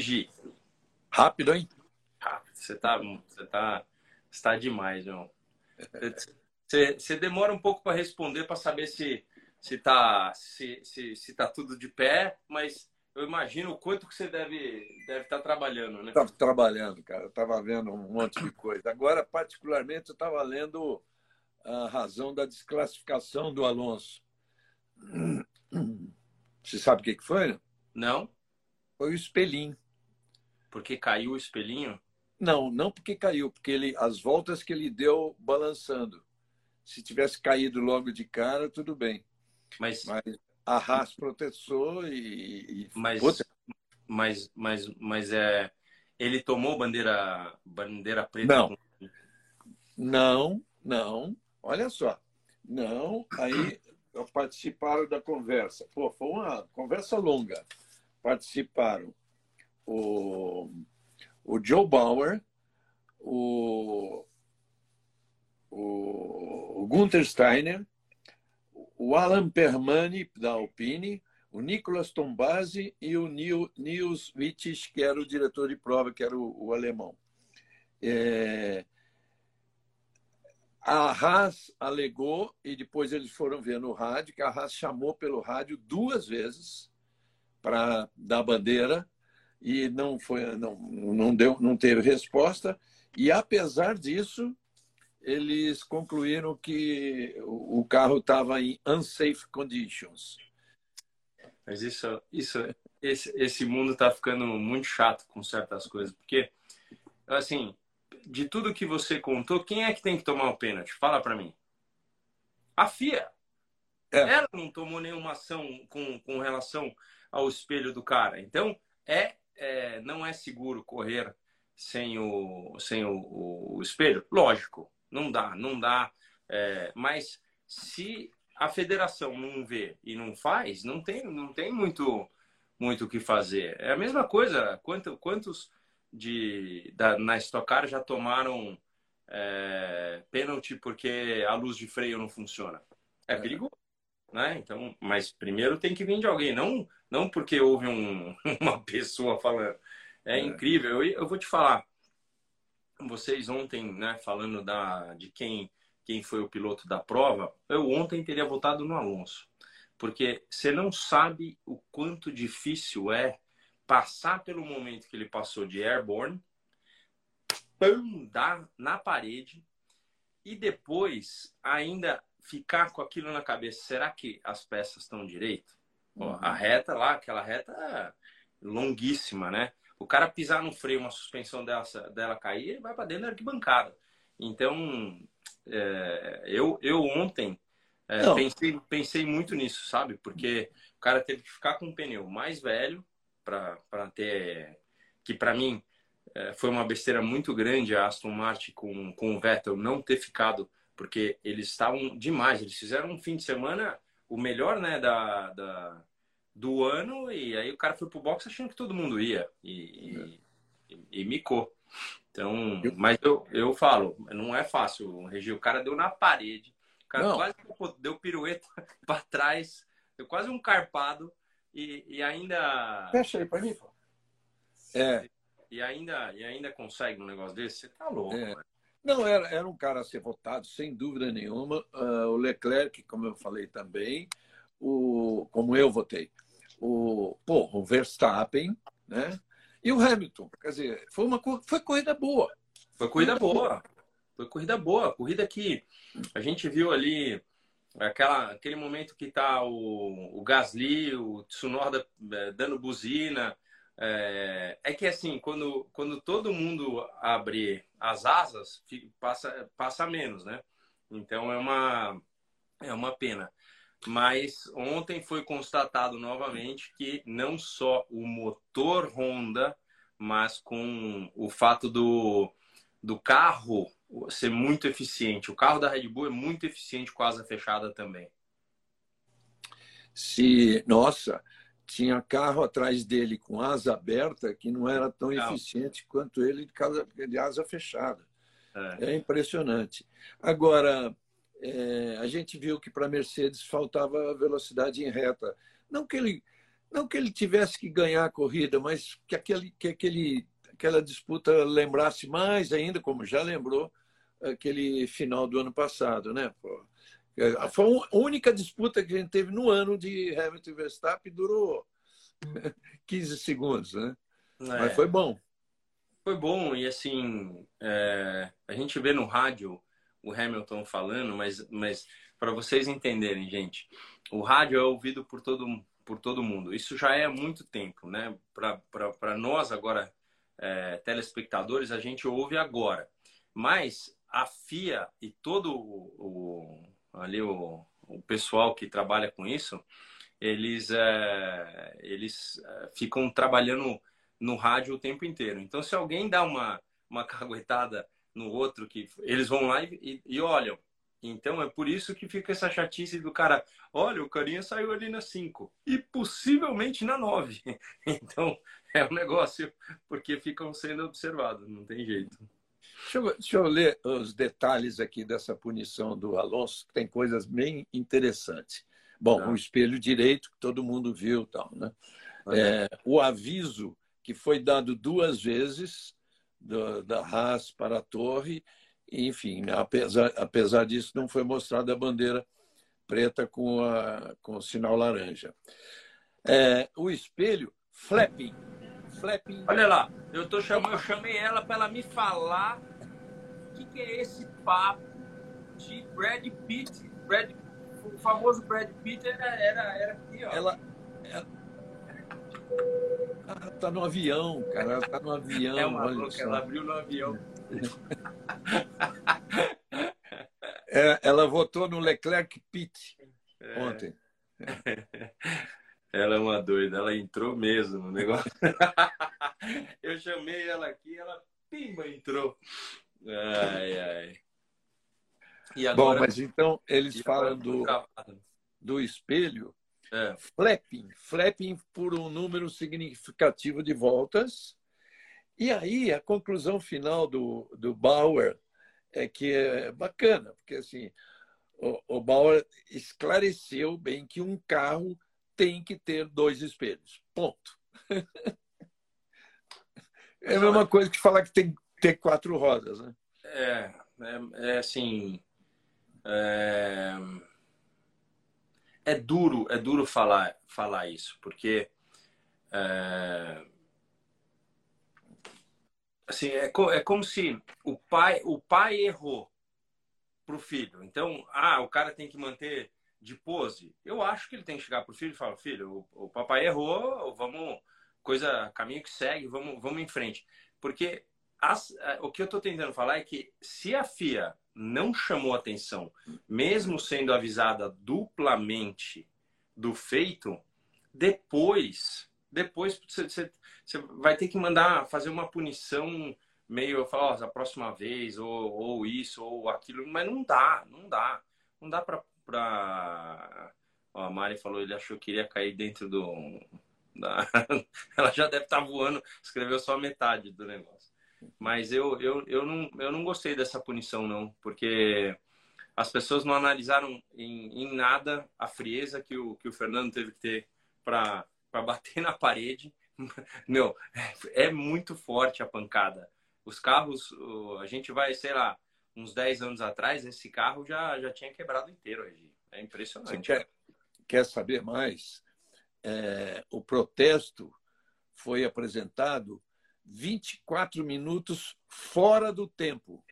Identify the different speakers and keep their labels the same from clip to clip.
Speaker 1: Gi?
Speaker 2: Rápido, hein?
Speaker 1: Rápido. Você tá, você tá, você tá demais, João. Você, você demora um pouco para responder para saber se se tá se, se, se tá tudo de pé, mas eu imagino o quanto que você deve deve estar tá trabalhando, né?
Speaker 2: Estava trabalhando, cara. Eu estava vendo um monte de coisa. Agora, particularmente, eu estava lendo a razão da desclassificação do Alonso. Você sabe o que foi?
Speaker 1: Não.
Speaker 2: Foi o espelhinho.
Speaker 1: Porque caiu o espelhinho?
Speaker 2: Não, não porque caiu, porque ele, as voltas que ele deu balançando. Se tivesse caído logo de cara, tudo bem.
Speaker 1: Mas,
Speaker 2: mas a Haas protestou e. e...
Speaker 1: Mas, mas, mas, mas é. Ele tomou bandeira, bandeira preta?
Speaker 2: Não. Com... Não, não. Olha só. Não, aí participaram da conversa. Pô, foi uma conversa longa. Participaram o, o Joe Bauer, o, o, o Gunther Steiner, o Alan Permani, da Alpine, o Nicolas Tombasi e o Nils Wittich, que era o diretor de prova, que era o, o alemão. É... A Haas alegou, e depois eles foram ver no rádio, que a Haas chamou pelo rádio duas vezes para dar bandeira e não foi não, não deu não teve resposta e apesar disso eles concluíram que o carro estava em unsafe conditions.
Speaker 1: Mas isso, isso, esse, esse mundo está ficando muito chato com certas coisas, porque assim, de tudo que você contou, quem é que tem que tomar o pênalti? Fala para mim. A FIA. É. Ela não tomou nenhuma ação com, com relação ao espelho do cara. Então, é, é não é seguro correr sem o, sem o, o espelho? Lógico. Não dá, não dá. É, mas se a federação não vê e não faz, não tem, não tem muito muito o que fazer. É a mesma coisa. Quanto, quantos de, da, na Stock Car já tomaram é, pênalti porque a luz de freio não funciona? É, é. perigoso. Né? Então, mas primeiro tem que vir de alguém, não, não porque houve um, uma pessoa falando. É, é. incrível. Eu, eu vou te falar vocês ontem, né, falando da, de quem, quem foi o piloto da prova, eu ontem teria votado no Alonso. Porque você não sabe o quanto difícil é passar pelo momento que ele passou de airborne, andar na parede e depois ainda ficar com aquilo na cabeça. Será que as peças estão direito? A reta lá, aquela reta longuíssima, né? O cara pisar no freio, uma suspensão dela, dela cair, ele vai para dentro da arquibancada. Então, é, eu, eu ontem é, pensei, pensei muito nisso, sabe? Porque o cara teve que ficar com um pneu mais velho para ter. Que para mim é, foi uma besteira muito grande a Aston Martin com, com o Vettel não ter ficado, porque eles estavam demais. Eles fizeram um fim de semana o melhor né, da, da do ano e aí o cara foi pro box achando que todo mundo ia e, é. e, e, micou. Então, mas eu, eu falo, não é fácil, Regi. O cara deu na parede, o cara não. quase deu pirueta para trás, deu quase um carpado e, e ainda.
Speaker 2: Fecha aí para mim, pô.
Speaker 1: É. E ainda, e ainda consegue um negócio desse? Você tá louco, é.
Speaker 2: Não, era, era um cara a ser votado, sem dúvida nenhuma. Uh, o Leclerc, como eu falei também, o, como eu votei, o, pô, o Verstappen, né? E o Hamilton. Quer dizer, foi uma foi corrida boa.
Speaker 1: Foi corrida boa. Foi corrida boa. Corrida que a gente viu ali aquela, aquele momento que tá o, o Gasly, o Tsunoda é, dando buzina. É, é, que assim, quando, quando todo mundo abre as asas, passa, passa menos, né? Então é uma, é uma pena. Mas ontem foi constatado novamente que não só o motor Honda, mas com o fato do, do carro ser muito eficiente. O carro da Red Bull é muito eficiente com asa fechada também.
Speaker 2: Se, nossa, tinha carro atrás dele com asa aberta que não era tão não. eficiente quanto ele de, casa, de asa fechada. É. é impressionante. Agora, é, a gente viu que para a Mercedes faltava velocidade em reta. Não que ele não que ele tivesse que ganhar a corrida, mas que, aquele, que aquele, aquela disputa lembrasse mais ainda, como já lembrou, aquele final do ano passado, né? É, foi a única disputa que a gente teve no ano de Hamilton e Verstappen, durou 15 segundos, né? É. Mas foi bom.
Speaker 1: Foi bom, e assim, é, a gente vê no rádio o Hamilton falando, mas, mas para vocês entenderem, gente, o rádio é ouvido por todo, por todo mundo. Isso já é há muito tempo, né? Para nós agora, é, telespectadores, a gente ouve agora. Mas a FIA e todo o, o ali o, o, pessoal que trabalha com isso, eles, é, eles é, ficam trabalhando no rádio o tempo inteiro. Então, se alguém dá uma, uma caguetada no outro, que eles vão lá e, e olham. Então, é por isso que fica essa chatice do cara. Olha, o carinha saiu ali na 5 e possivelmente na 9. Então, é um negócio, porque ficam sendo observados, não tem jeito.
Speaker 2: Deixa eu, deixa eu, ler os detalhes aqui dessa punição do Alonso, que tem coisas bem interessantes. Bom, tá. o espelho direito, que todo mundo viu tal, né? É, o aviso que foi dado duas vezes do, da Haas para a torre, enfim, apesar, apesar disso, não foi mostrada a bandeira preta com, a, com o sinal laranja. É, o espelho, flapping. flapping.
Speaker 1: Olha lá, eu, tô chamando, eu chamei ela para ela me falar o que, que, é esse papo de Brad Pitt. Brad, o famoso Brad Pitt era, era, era aqui, ó.
Speaker 2: Ela, ela... Ah, tá no avião, cara. Ela tá no avião.
Speaker 1: É uma louca, ela abriu no avião.
Speaker 2: É, ela votou no Leclerc Pitt é. ontem.
Speaker 1: Ela é uma doida, ela entrou mesmo no negócio. Eu chamei ela aqui, ela pimba entrou. Ai, ai.
Speaker 2: E agora, Bom, mas então eles falam do, do espelho, é. flapping, flapping por um número significativo de voltas. E aí a conclusão final do, do Bauer é que é bacana, porque assim, o, o Bauer esclareceu bem que um carro tem que ter dois espelhos. Ponto. É a mesma coisa que falar que tem que ter quatro rodas, né?
Speaker 1: É, é, é assim. É, é, duro, é duro falar, falar isso, porque é, assim, é, é como se o pai, o pai errou pro filho. Então, ah, o cara tem que manter de pose. Eu acho que ele tem que chegar pro filho e falar, filho, o, o papai errou, vamos, coisa, caminho que segue, vamos, vamos em frente. Porque as, o que eu estou tentando falar é que se a FIA não chamou atenção, mesmo sendo avisada duplamente do feito, depois depois você, você, você, vai ter que mandar fazer uma punição meio, falar, oh, a próxima vez, ou, ou isso, ou aquilo, mas não dá, não dá. Não dá pra. pra... A Mari falou, ele achou que iria cair dentro do. Da... Ela já deve estar tá voando, escreveu só metade do negócio. Mas eu, eu, eu, não, eu não gostei dessa punição, não, porque as pessoas não analisaram em, em nada a frieza que o, que o Fernando teve que ter para bater na parede. Meu, é muito forte a pancada. Os carros, a gente vai, sei lá, uns 10 anos atrás, esse carro já, já tinha quebrado inteiro. É impressionante. Você
Speaker 2: quer, quer saber mais? É, o protesto foi apresentado 24 minutos fora do tempo.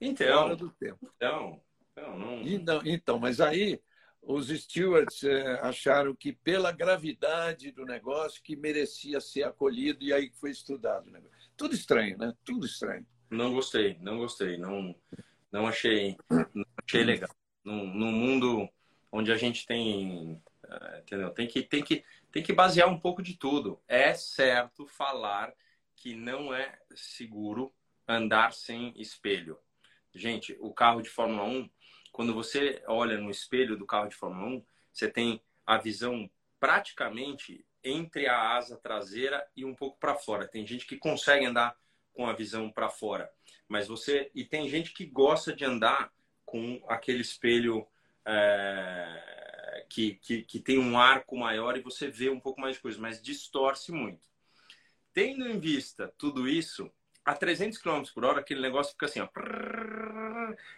Speaker 1: Então,
Speaker 2: fora do tempo.
Speaker 1: Então, então, não...
Speaker 2: então, então mas aí os stewards é, acharam que pela gravidade do negócio que merecia ser acolhido e aí foi estudado. Né? Tudo estranho, né? Tudo estranho.
Speaker 1: Não gostei, não gostei, não, não achei, não achei legal. Num, num mundo onde a gente tem, é, entendeu? Tem que, tem que, tem que basear um pouco de tudo. É certo falar que não é seguro andar sem espelho. Gente, o carro de Fórmula 1 quando você olha no espelho do carro de Fórmula 1, você tem a visão praticamente entre a asa traseira e um pouco para fora. Tem gente que consegue andar com a visão para fora, mas você e tem gente que gosta de andar com aquele espelho é, que, que, que tem um arco maior e você vê um pouco mais de coisa, mas distorce muito. Tendo em vista tudo isso, a 300 km por hora, aquele negócio fica assim, ó.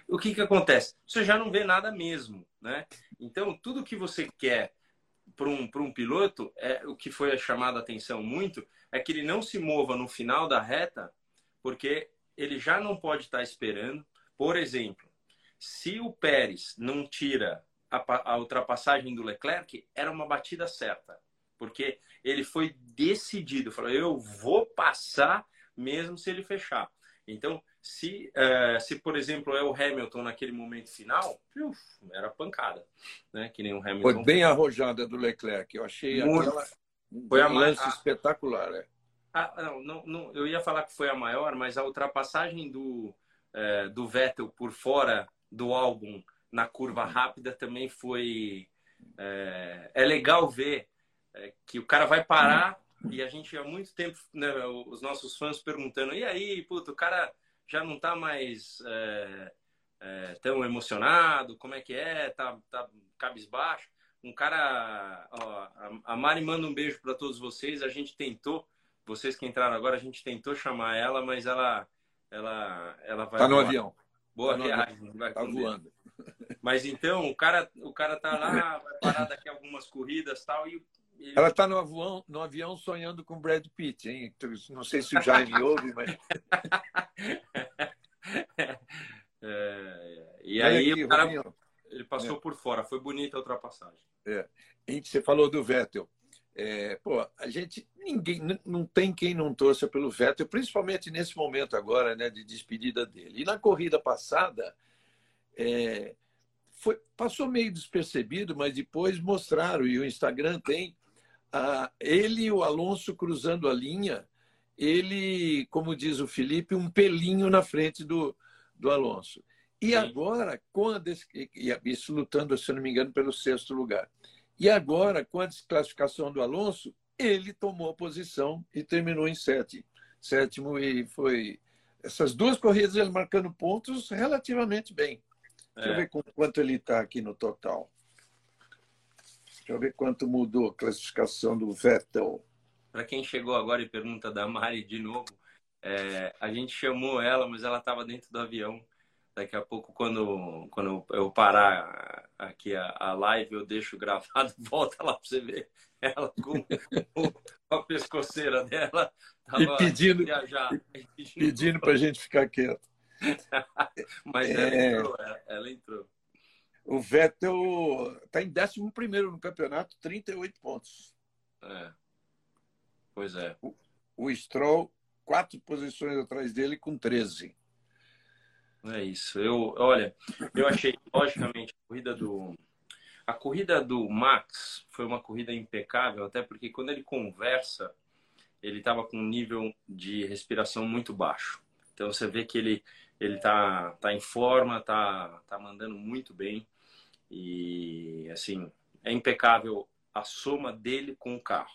Speaker 1: O que, que acontece? Você já não vê nada mesmo, né? Então, tudo que você quer para um, um piloto, é, o que foi chamado a atenção muito, é que ele não se mova no final da reta, porque ele já não pode estar esperando. Por exemplo, se o Pérez não tira a, a ultrapassagem do Leclerc, era uma batida certa, porque ele foi decidido, falou: eu vou passar mesmo se ele fechar. Então, se, uh, se por exemplo, é o Hamilton naquele momento final, uf, era pancada, né? Que nem o Hamilton.
Speaker 2: Foi bem arrojada do Leclerc. Eu achei Muito. aquela
Speaker 1: foi a lance
Speaker 2: a... espetacular. É.
Speaker 1: Ah, não, não, não, eu ia falar que foi a maior, mas a ultrapassagem do, é, do Vettel por fora do álbum na curva rápida também foi. É, é legal ver é, que o cara vai parar e a gente há muito tempo, né, os nossos fãs perguntando: e aí, puto, o cara já não tá mais é, é, tão emocionado? Como é que é? Tá, tá cabisbaixo? Um cara. Ó, a Mari manda um beijo para todos vocês. A gente tentou, vocês que entraram agora, a gente tentou chamar ela, mas ela. Ela, ela vai.
Speaker 2: Tá no voar. avião.
Speaker 1: Boa tá viagem.
Speaker 2: Vai tá voando.
Speaker 1: Mas então, o cara, o cara tá lá, vai parar daqui algumas corridas tal, e
Speaker 2: ela está no avião, no avião sonhando com Brad Pitt, hein? Não sei se o Jaime ouve, mas.
Speaker 1: É, e aí aqui, o cara ele passou é. por fora. Foi bonita a ultrapassagem.
Speaker 2: É. Você falou do Vettel. É, pô, a gente ninguém não tem quem não torça pelo Vettel, principalmente nesse momento agora, né, de despedida dele. E na corrida passada, é, foi, passou meio despercebido, mas depois mostraram e o Instagram tem ah, ele e o Alonso cruzando a linha, ele, como diz o Felipe, um pelinho na frente do, do Alonso. E Sim. agora, com a des... isso lutando, se não me engano, pelo sexto lugar. E agora, com a desclassificação do Alonso, ele tomou posição e terminou em sétimo. sétimo e foi essas duas corridas ele marcando pontos relativamente bem. Deixa é. eu ver quanto ele está aqui no total. Deixa eu ver quanto mudou a classificação do Vettel.
Speaker 1: Para quem chegou agora e pergunta da Mari de novo, é, a gente chamou ela, mas ela estava dentro do avião. Daqui a pouco, quando, quando eu parar aqui a, a live, eu deixo gravado, volta lá para você ver ela com, com a pescoceira dela.
Speaker 2: E pedindo, pedindo para a gente ficar quieto.
Speaker 1: mas ela é... entrou, ela, ela entrou.
Speaker 2: O Vettel está em 11 no campeonato, 38 pontos.
Speaker 1: É. Pois é.
Speaker 2: O, o Stroll, quatro posições atrás dele, com 13.
Speaker 1: É isso. Eu, olha, eu achei, logicamente, a corrida do. A corrida do Max foi uma corrida impecável, até porque quando ele conversa, ele estava com um nível de respiração muito baixo. Então você vê que ele ele tá, tá em forma, tá, tá mandando muito bem. E, assim, é impecável a soma dele com o carro.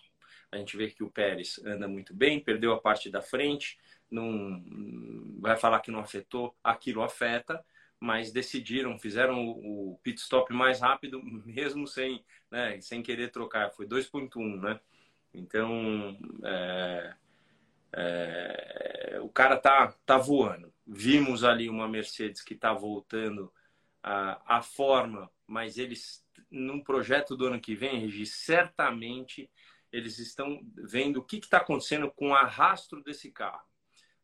Speaker 1: A gente vê que o Pérez anda muito bem, perdeu a parte da frente, não vai falar que não afetou, aquilo afeta, mas decidiram, fizeram o pit stop mais rápido, mesmo sem, né, sem querer trocar. Foi 2.1, né? Então, é, é, o cara tá, tá voando. Vimos ali uma Mercedes que está voltando a, a forma mas eles, num projeto do ano que vem, Regi, certamente eles estão vendo o que está acontecendo com o arrasto desse carro.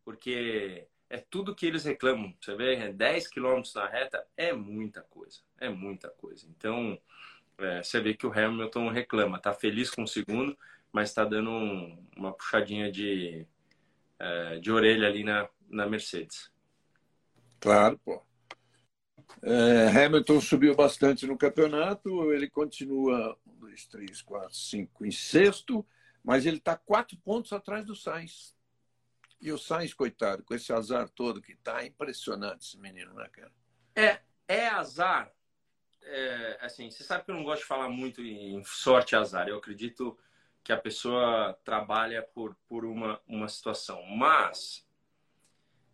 Speaker 1: Porque é tudo que eles reclamam. Você vê, 10 km na reta é muita coisa. É muita coisa. Então, é, você vê que o Hamilton reclama. Está feliz com o segundo, mas está dando um, uma puxadinha de, é, de orelha ali na, na Mercedes.
Speaker 2: Claro, pô. É, Hamilton subiu bastante no campeonato, ele continua um, dois, três, quatro, cinco em sexto, mas ele está quatro pontos atrás do Sainz. E o Sainz, coitado, com esse azar todo que está, é impressionante esse menino, né, cara?
Speaker 1: É, é azar. É, assim, você sabe que eu não gosto de falar muito em sorte e azar. Eu acredito que a pessoa trabalha por, por uma, uma situação. Mas,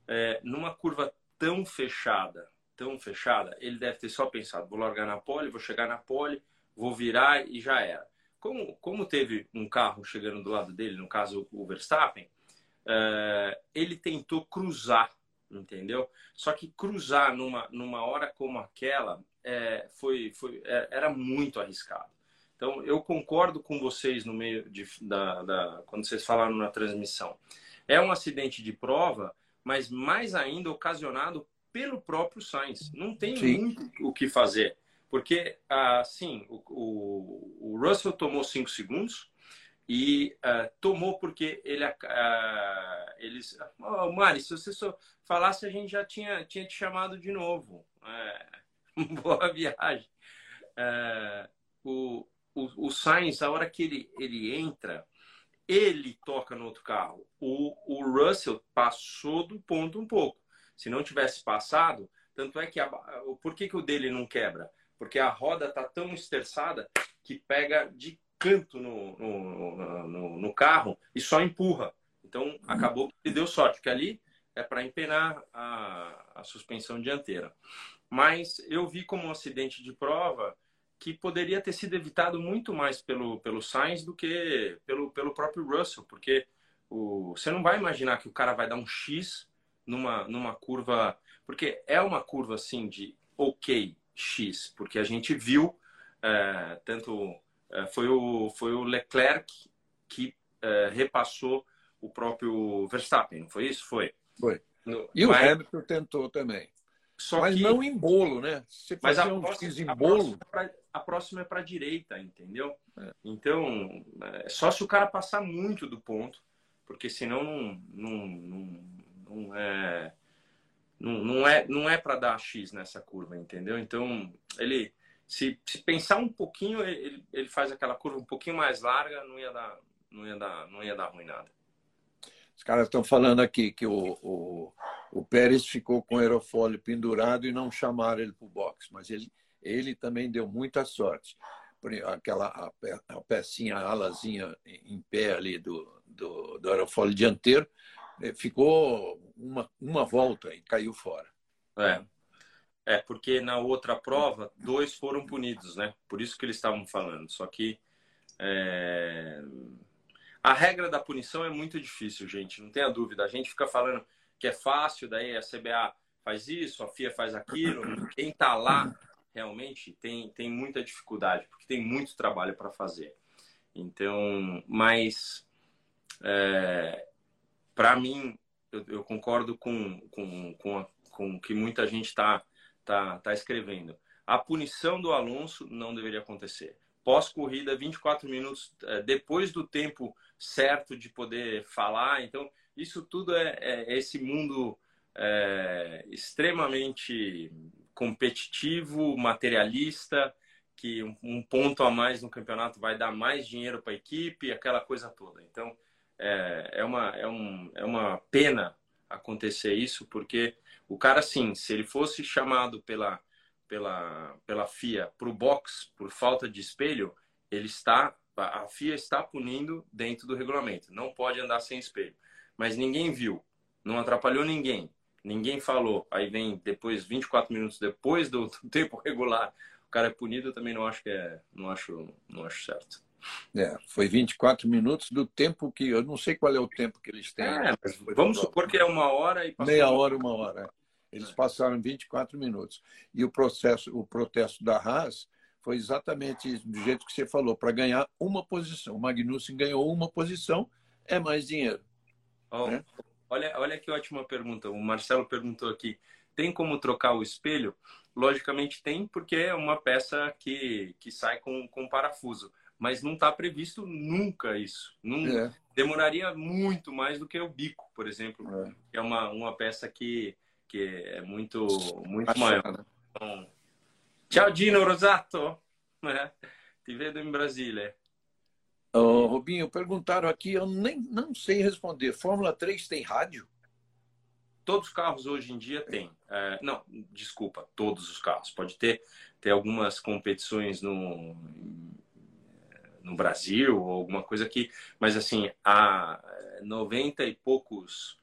Speaker 1: é, numa curva tão fechada, tão fechada, ele deve ter só pensado: vou largar na pole, vou chegar na pole, vou virar e já era. Como, como teve um carro chegando do lado dele, no caso o Verstappen, uh, ele tentou cruzar, entendeu? Só que cruzar numa, numa hora como aquela é, foi, foi, é, era muito arriscado. Então, eu concordo com vocês no meio de, da, da, quando vocês falaram na transmissão. É um acidente de prova, mas mais ainda ocasionado pelo próprio Sainz. Não tem Sim. muito o que fazer. Porque, assim, o, o, o Russell tomou cinco segundos e uh, tomou porque ele... Uh, eles... Oh, Mari, se você só falasse, a gente já tinha, tinha te chamado de novo. É, boa viagem. Uh, o, o, o Sainz, a hora que ele, ele entra, ele toca no outro carro. O, o Russell passou do ponto um pouco. Se não tivesse passado, tanto é que... A, por que, que o dele não quebra? porque a roda está tão esterçada que pega de canto no, no, no, no, carro e só empurra. Então acabou que deu sorte, porque ali é para empenar a, a suspensão dianteira. Mas eu vi como um acidente de prova que poderia ter sido evitado muito mais pelo, pelo Sainz do que pelo, pelo próprio Russell, porque o, você não vai imaginar que o cara vai dar um X numa, numa curva, porque é uma curva assim de ok, X, porque a gente viu é, tanto é, foi o foi o Leclerc que é, repassou o próprio Verstappen, não foi isso? Foi.
Speaker 2: Foi. No, e mas... o Hamilton tentou também. Só mas que... não em bolo, né?
Speaker 1: Você mas a um próxima, em bolo. A próxima é para a direita, entendeu? É. Então, é só se o cara passar muito do ponto, porque senão não, não, não, não é não, não é, não é para dar X nessa curva, entendeu? Então, ele, se, se pensar um pouquinho, ele, ele faz aquela curva um pouquinho mais larga, não ia dar, não ia dar, não ia dar ruim nada.
Speaker 2: Os caras estão falando aqui que o, o, o Pérez ficou com o aerofólio pendurado e não chamaram ele para o box, mas ele, ele também deu muita sorte. Aquela a, a pecinha, a alazinha em pé ali do, do, do aerofólio dianteiro, eh, ficou uma, uma volta e caiu fora.
Speaker 1: É. É, porque na outra prova, dois foram punidos, né? Por isso que eles estavam falando. Só que é... a regra da punição é muito difícil, gente. Não tenha dúvida. A gente fica falando que é fácil, daí a CBA faz isso, a FIA faz aquilo. Quem tá lá realmente tem, tem muita dificuldade, porque tem muito trabalho para fazer. Então, mas é, para mim, eu, eu, concordo com, com, com, a, com o que muita gente está tá, tá escrevendo. A punição do Alonso não deveria acontecer. Pós-corrida, 24 minutos é, depois do tempo certo de poder falar. Então, isso tudo é, é esse mundo é, extremamente competitivo, materialista, que um, um, ponto a mais no campeonato vai dar mais dinheiro para a equipe, aquela coisa toda. Então, é, é, uma, é, um, é uma pena acontecer isso, porque o cara, sim, se ele fosse chamado pela, pela, pela FIA para o box por falta de espelho, ele está, a FIA está punindo dentro do regulamento. Não pode andar sem espelho. Mas ninguém viu, não atrapalhou ninguém. Ninguém falou. Aí vem depois, 24 minutos depois do, do tempo regular, o cara é punido. Eu também não acho que é, não acho, não acho certo.
Speaker 2: É, foi 24 minutos do tempo que. Eu não sei qual é o tempo que eles têm. É,
Speaker 1: vamos supor que é uma hora e
Speaker 2: Meia hora, uma hora. É. Eles passaram 24 minutos. E o processo, o protesto da Haas foi exatamente do jeito que você falou, para ganhar uma posição. O Magnussen ganhou uma posição, é mais dinheiro.
Speaker 1: Oh, né? olha, olha que ótima pergunta. O Marcelo perguntou aqui: tem como trocar o espelho? Logicamente tem, porque é uma peça que, que sai com, com parafuso mas não está previsto nunca isso. Não, é. Demoraria muito mais do que o bico, por exemplo, é. que é uma, uma peça que, que é muito, muito maior. Né? Então, tchau, Dino Rosato. É. Te vedo em Brasília.
Speaker 2: Oh, Robinho, perguntaram aqui, eu nem não sei responder. Fórmula 3 tem rádio?
Speaker 1: Todos os carros hoje em dia têm. É, não, desculpa, todos os carros. Pode ter, ter algumas competições no, no Brasil ou alguma coisa aqui, mas assim, a 90 e poucos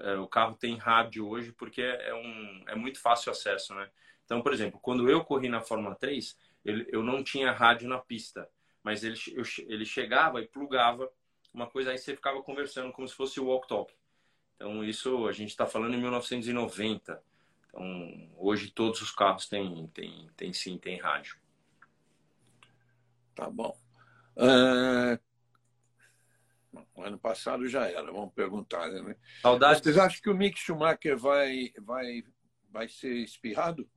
Speaker 1: é, o carro tem rádio hoje porque é, um, é muito fácil acesso, né? Então, por exemplo, quando eu corri na Fórmula 3, ele, eu não tinha rádio na pista, mas ele, eu, ele chegava e plugava uma coisa aí você ficava conversando como se fosse o walk talk. Então isso a gente está falando em 1990. Então hoje todos os carros têm, têm, têm sim, tem rádio.
Speaker 2: Tá bom. Uh... Ano passado já era, vamos perguntar, né? Saudades. Vocês acham que o Mick Schumacher vai, vai, vai ser espirrado?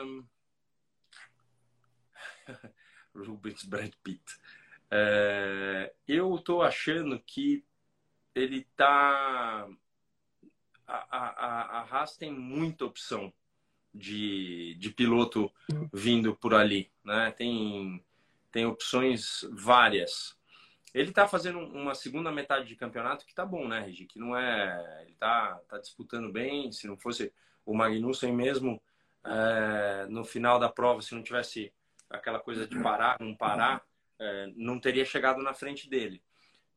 Speaker 2: Um...
Speaker 1: Rubens Brad Pitt. É... eu estou achando que ele está. A, a, a Haas tem muita opção de, de piloto vindo por ali, né? Tem, tem opções várias. Ele está fazendo uma segunda metade de campeonato que tá bom, né, Regi? Que não é. Ele tá, tá disputando bem. Se não fosse o Magnussen mesmo, é, no final da prova, se não tivesse aquela coisa de parar, não parar, é, não teria chegado na frente dele.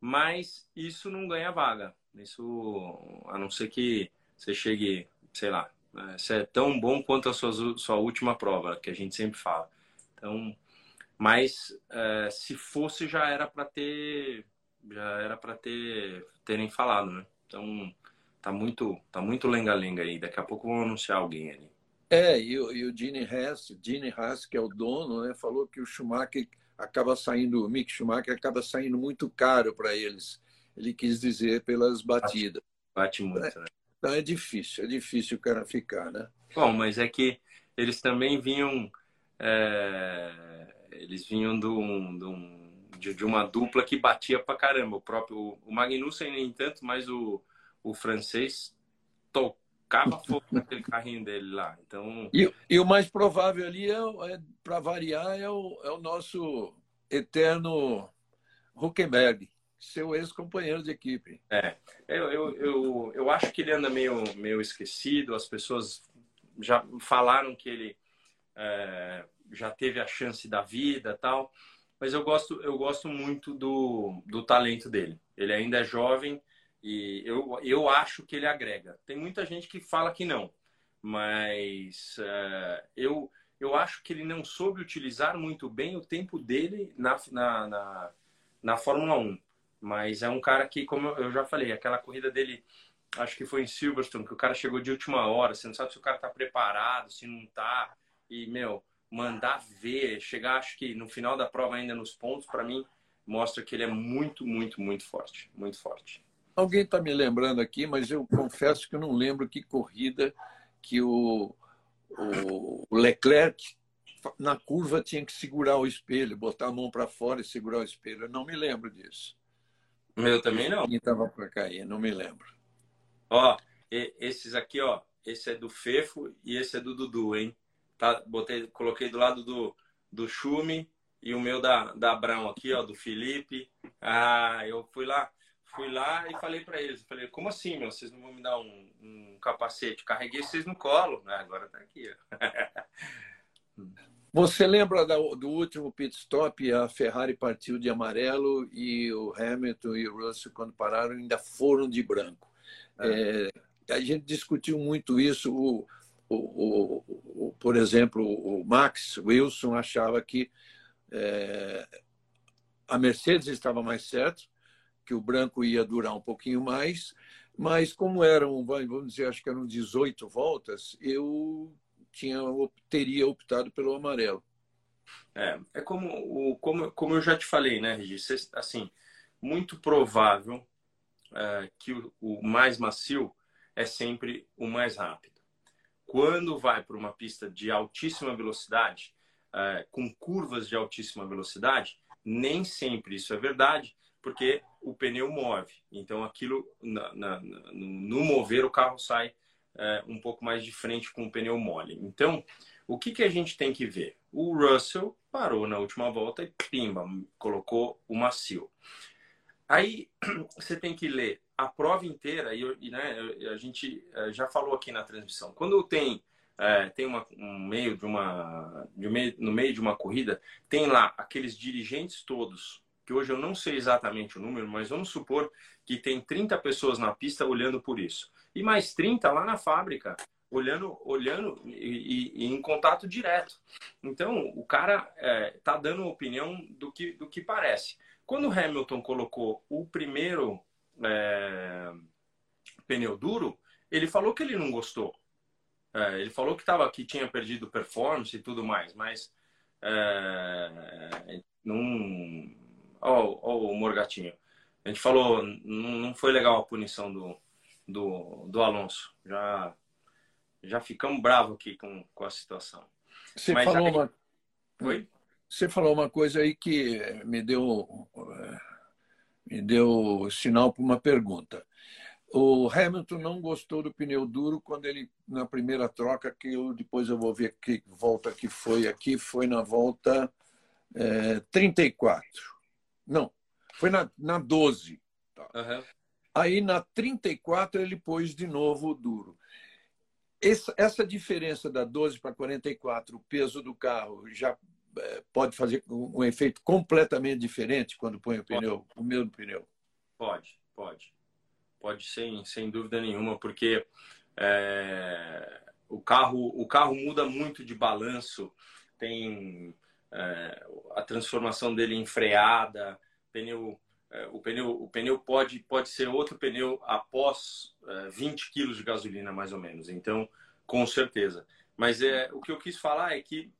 Speaker 1: Mas isso não ganha vaga. Isso, a não ser que você chegue, sei lá, né? Isso é tão bom quanto a sua, sua última prova, que a gente sempre fala. Então, mas é, se fosse já era para ter já era para ter terem falado, né? Então tá muito tá muito lenga-lenga aí. Daqui a pouco vão anunciar alguém ali.
Speaker 2: É, e o, e o Gene Haas, Gene Haas, que é o dono, né, falou que o Schumacher acaba saindo, o Mick Schumacher acaba saindo muito caro para eles. Ele quis dizer pelas batidas.
Speaker 1: Bate, bate muito, né?
Speaker 2: Então é difícil, é difícil o cara ficar, né?
Speaker 1: Bom, mas é que eles também vinham. É, eles vinham de, um, de, de, uma dupla que batia pra caramba. O próprio o Magnussen, nem tanto, mas o, o francês tocava fogo naquele carrinho dele lá. Então...
Speaker 2: E, e o mais provável ali, é, é para variar, é o, é o nosso eterno Huckenberg seu ex-companheiro de equipe.
Speaker 1: É, eu, eu, eu, eu, acho que ele anda meio, meio esquecido, as pessoas já falaram que ele é, já teve a chance da vida tal, mas eu gosto, eu gosto muito do, do talento dele. Ele ainda é jovem e eu, eu acho que ele agrega. Tem muita gente que fala que não, mas é, eu, eu acho que ele não soube utilizar muito bem o tempo dele na, na, na, na Fórmula 1 mas é um cara que, como eu já falei, aquela corrida dele, acho que foi em Silverstone, que o cara chegou de última hora, você não sabe se o cara tá preparado, se não tá. E, meu, mandar ver, chegar, acho que no final da prova ainda nos pontos, para mim, mostra que ele é muito, muito, muito forte. Muito forte.
Speaker 2: Alguém está me lembrando aqui, mas eu confesso que eu não lembro que corrida que o, o Leclerc na curva tinha que segurar o espelho, botar a mão para fora e segurar o espelho. Eu não me lembro disso.
Speaker 1: Meu também não.
Speaker 2: Quem estava para cair, não me lembro.
Speaker 1: Ó, esses aqui, ó. Esse é do Fefo e esse é do Dudu, hein? Tá, botei, coloquei do lado do, do Chume e o meu da, da Brown aqui, ó, do Felipe. Ah, eu fui lá, fui lá e falei para eles, falei, como assim, meu? Vocês não vão me dar um, um capacete? Carreguei vocês no colo. Ah, agora tá aqui, ó.
Speaker 2: Você lembra do último pit stop? A Ferrari partiu de amarelo e o Hamilton e o Russell, quando pararam, ainda foram de branco. É. É, a gente discutiu muito isso. O, o, o, o, por exemplo, o Max Wilson achava que é, a Mercedes estava mais certo, que o branco ia durar um pouquinho mais, mas como eram, vamos dizer, acho que eram 18 voltas, eu tinha, teria optado pelo amarelo.
Speaker 1: É, é como, como, como eu já te falei, né, Regis? Assim, muito provável é, que o, o mais macio é sempre o mais rápido. Quando vai para uma pista de altíssima velocidade, é, com curvas de altíssima velocidade, nem sempre isso é verdade, porque o pneu move. Então, aquilo, na, na, no, mover, o carro sai é, um pouco mais de frente com o pneu mole. Então, o que, que a gente tem que ver? O Russell parou na última volta e pimba, colocou o macio. Aí você tem que ler a prova inteira, e, né, a gente é, já falou aqui na transmissão. Quando tem, é, tem uma, um meio de uma. De meio, no meio de uma corrida, tem lá aqueles dirigentes todos, que hoje eu não sei exatamente o número, mas vamos supor que tem 30 pessoas na pista olhando por isso e mais 30 lá na fábrica, olhando, olhando e, e, em contato direto. Então, o cara é, tá dando opinião do que, do que parece. Quando o Hamilton colocou o primeiro é, pneu duro, ele falou que ele não gostou. É, ele falou que, tava, que tinha perdido performance e tudo mais, mas é, não. Ó, ó, o Morgatinho. A gente falou, não, não foi legal a punição do, do, do Alonso. Já, já ficamos bravos aqui com, com a situação.
Speaker 2: Você mas falou aí... uma. Oi? Você falou uma coisa aí que me deu, me deu sinal para uma pergunta. O Hamilton não gostou do pneu duro quando ele, na primeira troca, que eu, depois eu vou ver que volta que foi aqui, foi na volta é, 34. Não, foi na, na 12. Tá. Uhum. Aí na 34 ele pôs de novo o duro. Essa, essa diferença da 12 para 44, o peso do carro já pode fazer um, efeito completamente diferente quando põe o pneu, pode. o mesmo pneu?
Speaker 1: Pode, pode. Pode sem, sem dúvida nenhuma, porque é, o, carro, o carro muda muito de balanço, tem é, a transformação dele em freada, pneu, é, o pneu, o pneu pode, pode ser outro pneu após é, 20 quilos de gasolina, mais ou menos. Então, com certeza. Mas é, o que eu quis falar é que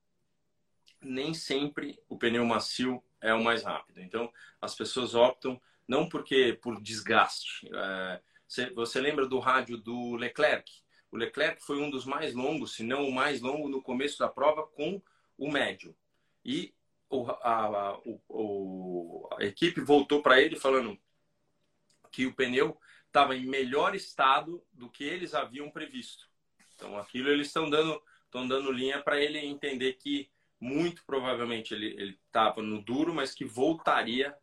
Speaker 1: nem sempre o pneu macio é o mais rápido. Então, as pessoas optam não porque por desgaste. É, você, lembra do rádio do Leclerc? O Leclerc foi um dos mais longos, se não o mais longo, no começo da prova com o médio. E o, a, o, a equipe voltou para ele falando que o pneu estava em melhor estado do que eles haviam previsto. Então, aquilo eles estão dando, dando linha para ele entender que muito provavelmente ele estava no duro, mas que voltaria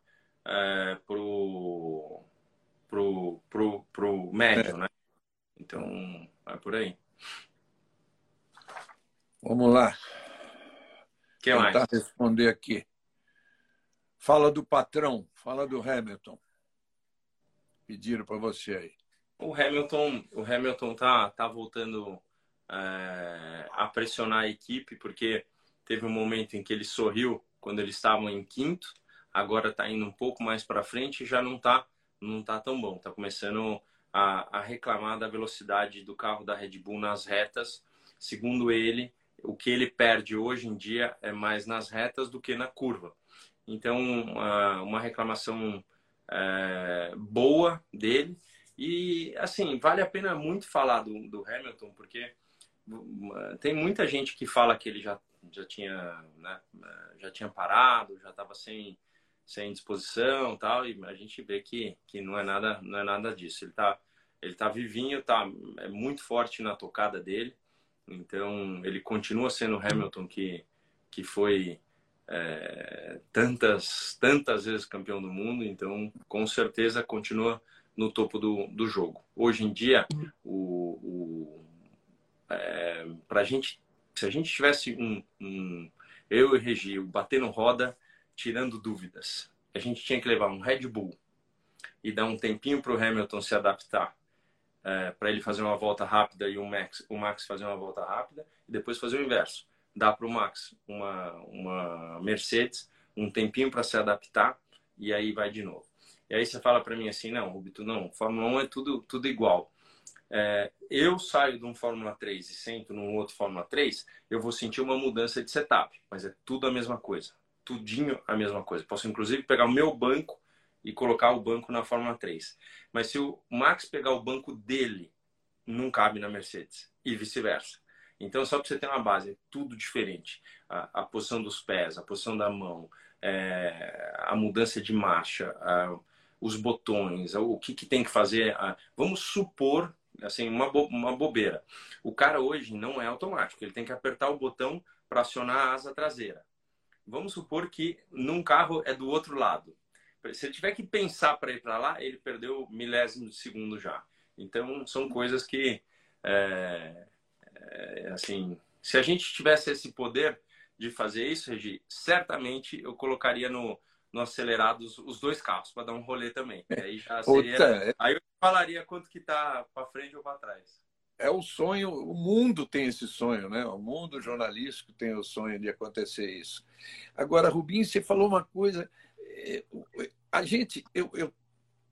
Speaker 1: é, pro, pro, pro, pro médio, é. né? Então, é por aí.
Speaker 2: Vamos lá.
Speaker 1: que mais?
Speaker 2: Tentar responder aqui. Fala do patrão, fala do Hamilton. Pediram para você aí.
Speaker 1: O Hamilton, o Hamilton tá, tá voltando é, a pressionar a equipe, porque teve um momento em que ele sorriu quando eles estavam em quinto agora está indo um pouco mais para frente e já não está não tá tão bom. Está começando a, a, reclamar da velocidade do carro da Red Bull nas retas. Segundo ele, o que ele perde hoje em dia é mais nas retas do que na curva. Então, uma, reclamação é, boa dele. E, assim, vale a pena muito falar do, do Hamilton, porque tem muita gente que fala que ele já, já, tinha, né, já tinha parado, já estava sem sem disposição tal e a gente vê que, que não é nada não é nada disso. Ele tá ele tá vivinho tá é muito forte na tocada dele então ele continua sendo Hamilton que que foi é, tantas tantas vezes campeão do mundo então com certeza continua no topo do, do jogo. Hoje em dia o, o é, para gente se a gente tivesse um, um eu e Regi batendo roda tirando dúvidas. A gente tinha que levar um Red Bull e dar um tempinho para o Hamilton se adaptar, é, para ele fazer uma volta rápida e o Max, o Max fazer uma volta rápida, e depois fazer o inverso. Dar para o Max uma, uma Mercedes, um tempinho para se adaptar, e aí vai de novo. E aí você fala para mim assim, não, Rubito, não, Fórmula 1 é tudo, tudo igual. É, eu saio de um Fórmula 3 e sento num outro Fórmula 3, eu vou sentir uma mudança de setup, mas é tudo a mesma coisa tudinho a mesma coisa. Posso inclusive pegar o meu banco e colocar o banco na Fórmula 3. Mas se o Max pegar o banco dele, não cabe na Mercedes e vice-versa. Então, só para você ter uma base, é tudo diferente. A, a posição dos pés, a posição da mão, é, a mudança de marcha, a, os botões, o que, que tem que fazer. A, vamos supor, assim, uma, bo, uma bobeira. O cara hoje não é automático, ele tem que apertar o botão para acionar a asa traseira vamos supor que num carro é do outro lado. Se ele tiver que pensar para ir para lá, ele perdeu milésimo de segundo já. Então, são coisas que, é, é, assim, se a gente tivesse esse poder de fazer isso, Regi, certamente eu colocaria no, no acelerado os, dois carros para dar um rolê também. Aí já seria. É. aí eu falaria quanto que tá para frente ou para trás.
Speaker 2: é o sonho, o mundo tem esse sonho, né? O mundo jornalístico tem o sonho de acontecer isso. Agora, Rubinho, você falou uma coisa. É, a gente, eu, eu,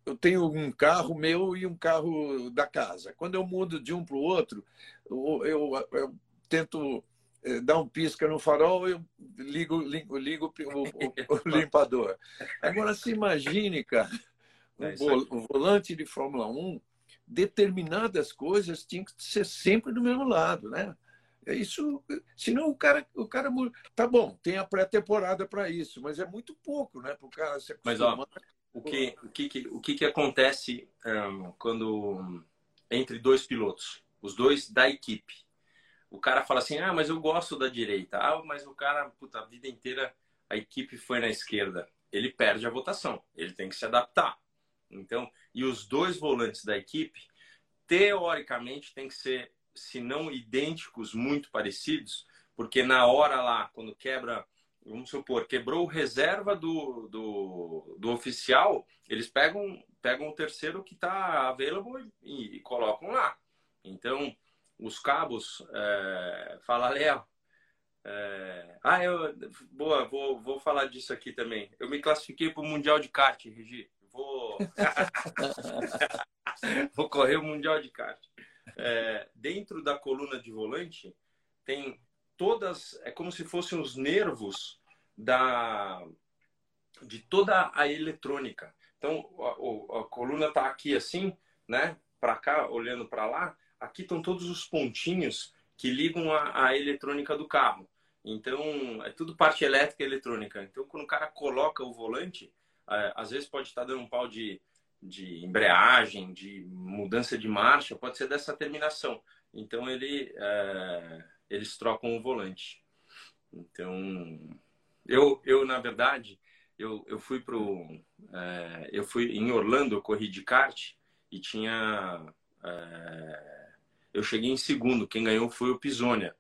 Speaker 2: eu tenho um carro meu e um carro da casa. Quando eu mudo de um para o outro, eu, eu, eu tento é, dar um pisca no farol, eu ligo, ligo, ligo o, o, o limpador. Agora, se imagine, cara, é o volante de Fórmula 1 determinadas coisas tinham que ser sempre do mesmo lado, né? É isso, senão o cara, o cara tá bom, tem a pré-temporada para isso, mas é muito pouco, né, para o cara se
Speaker 1: acostumar. Mas ó, o que o que o que, que acontece um, quando entre dois pilotos, os dois da equipe, o cara fala assim, ah, mas eu gosto da direita, ah, mas o cara, puta, a vida inteira a equipe foi na esquerda, ele perde a votação, ele tem que se adaptar. Então, e os dois volantes da equipe, teoricamente, tem que ser, se não idênticos, muito parecidos, porque na hora lá, quando quebra, vamos supor, quebrou o reserva do, do, do oficial, eles pegam, pegam o terceiro que está available e, e, colocam lá. Então, os cabos, é, fala, Léo, é, ah, eu, boa, vou, vou falar disso aqui também. Eu me classifiquei para o Mundial de Kart, Regi vou, vou correr o Mundial de Kart. É, dentro da coluna de volante tem todas, é como se fossem os nervos da de toda a eletrônica. Então a, a, a coluna está aqui assim, né? Para cá, olhando para lá. Aqui estão todos os pontinhos que ligam a, a eletrônica do carro. Então, é tudo parte elétrica e eletrônica. Então, quando o cara coloca o volante, é, às vezes pode estar dando um pau de, de embreagem, de mudança de marcha, pode ser dessa terminação. Então ele, é, eles trocam o volante. Então eu, eu na verdade eu, eu fui pro é, eu fui em Orlando eu corri de kart e tinha é, eu cheguei em segundo. Quem ganhou foi o Pisonia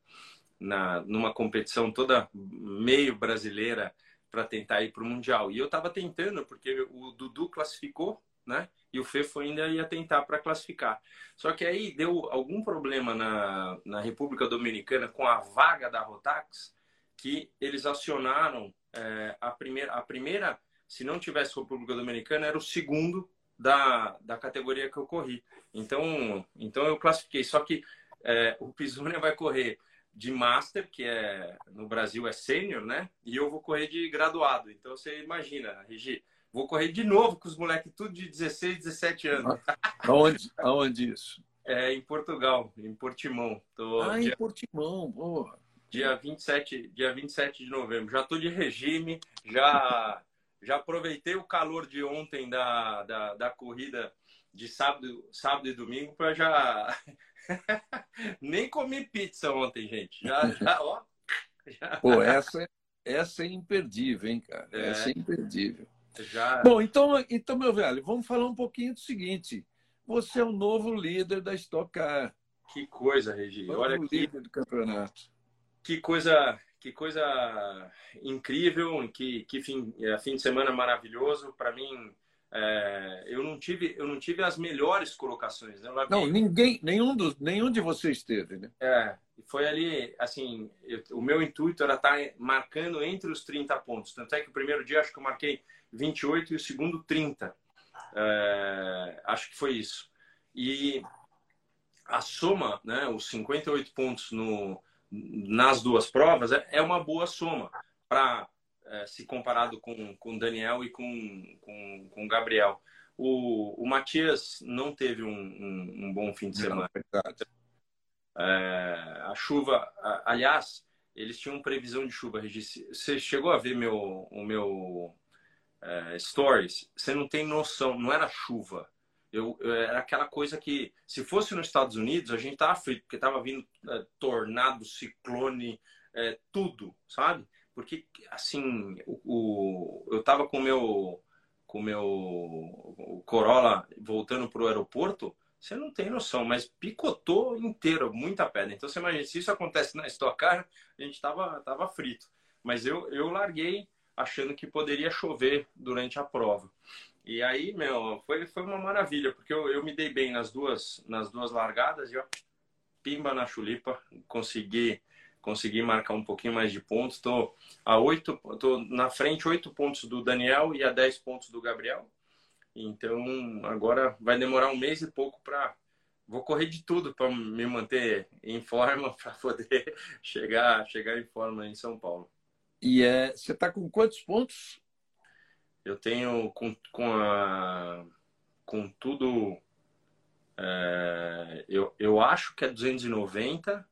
Speaker 1: na numa competição toda meio brasileira para tentar ir para o Mundial. E eu estava tentando, porque o Dudu classificou, né? E o Fefo ainda ia tentar para classificar. Só que aí deu algum problema na, na República Dominicana com a vaga da Rotax, que eles acionaram é, a, primeira, a primeira, se não tivesse República Dominicana, era o segundo da, da categoria que eu corri. Então, então eu classifiquei. Só que é, o Pisonia vai correr de master, que é no Brasil é sênior, né? E eu vou correr de graduado. Então você imagina, Regi, vou correr de novo com os moleques tudo de 16, 17 anos.
Speaker 2: Aonde, aonde isso?
Speaker 1: É em Portugal, em Portimão.
Speaker 2: Tô ah, dia, em Portimão, porra.
Speaker 1: Dia 27, dia 27 de novembro. Já tô de regime, já já aproveitei o calor de ontem da, da, da corrida de sábado, sábado e domingo para já Nem comi pizza ontem, gente. Já, já, ó.
Speaker 2: Já. Pô, essa, essa é imperdível, hein, cara? É. Essa é imperdível. Já... Bom, então, então, meu velho, vamos falar um pouquinho do seguinte. Você é o novo líder da Stock Car.
Speaker 1: Que coisa, Regi.
Speaker 2: Olha que líder do campeonato.
Speaker 1: Que coisa, que coisa incrível, que, que fim, é, fim de semana maravilhoso. Para mim, é, eu não tive eu não tive as melhores colocações né?
Speaker 2: não ninguém nenhum dos nenhum de vocês teve né?
Speaker 1: É foi ali assim eu, o meu intuito era estar tá marcando entre os 30 pontos. Tanto é que o primeiro dia acho que eu marquei 28 e o segundo 30 é, acho que foi isso. E a soma né os 58 pontos no nas duas provas é, é uma boa soma para é, se comparado com o Daniel e com, com, com o Gabriel. O, o Matias não teve um, um, um bom fim de semana. É, a chuva, aliás, eles tinham previsão de chuva, Regis. Você chegou a ver meu, o meu é, stories? Você não tem noção, não era chuva. Eu, eu, era aquela coisa que, se fosse nos Estados Unidos, a gente tava frito, porque tava vindo é, tornado, ciclone, é, tudo, sabe? Porque, assim, o, o eu estava com meu, com meu Corolla voltando para o aeroporto, você não tem noção, mas picotou inteiro, muita pedra. Então, você imagina, se isso acontece na Stock Car, a gente tava, tava frito. Mas eu, eu larguei achando que poderia chover durante a prova. E aí, meu, foi, foi uma maravilha, porque eu, eu me dei bem nas duas, nas duas largadas e ó, pimba na chulipa, consegui consegui marcar um pouquinho mais de pontos. Estou a oito, tô na frente oito pontos do Daniel e a dez pontos do Gabriel. Então agora vai demorar um mês e pouco para vou correr de tudo para me manter em forma para poder chegar chegar em forma em São Paulo.
Speaker 2: E é, você está com quantos pontos?
Speaker 1: Eu tenho com, com a com tudo é, eu, eu acho que é 290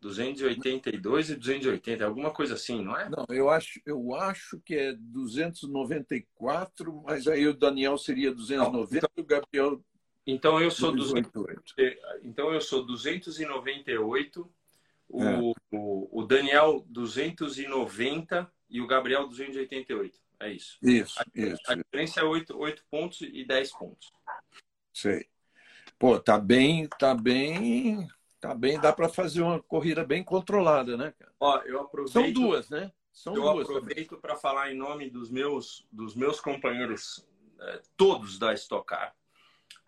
Speaker 1: 282 e 280, alguma coisa assim, não é?
Speaker 2: Não, eu acho, eu acho que é 294, mas aí o Daniel seria 290 então, e o Gabriel.
Speaker 1: Então eu sou 288. então eu sou 298, o, é. o, o Daniel 290 e o Gabriel 288. É isso.
Speaker 2: Isso,
Speaker 1: a,
Speaker 2: isso.
Speaker 1: A diferença é 8, 8 pontos e 10 pontos.
Speaker 2: Sei. Pô, tá bem, tá bem Tá bem, dá para fazer uma corrida bem controlada, né?
Speaker 1: Ó, eu aproveito.
Speaker 2: São duas, né? São
Speaker 1: eu
Speaker 2: duas.
Speaker 1: Eu aproveito para falar em nome dos meus, dos meus companheiros, é, todos da Stock Car.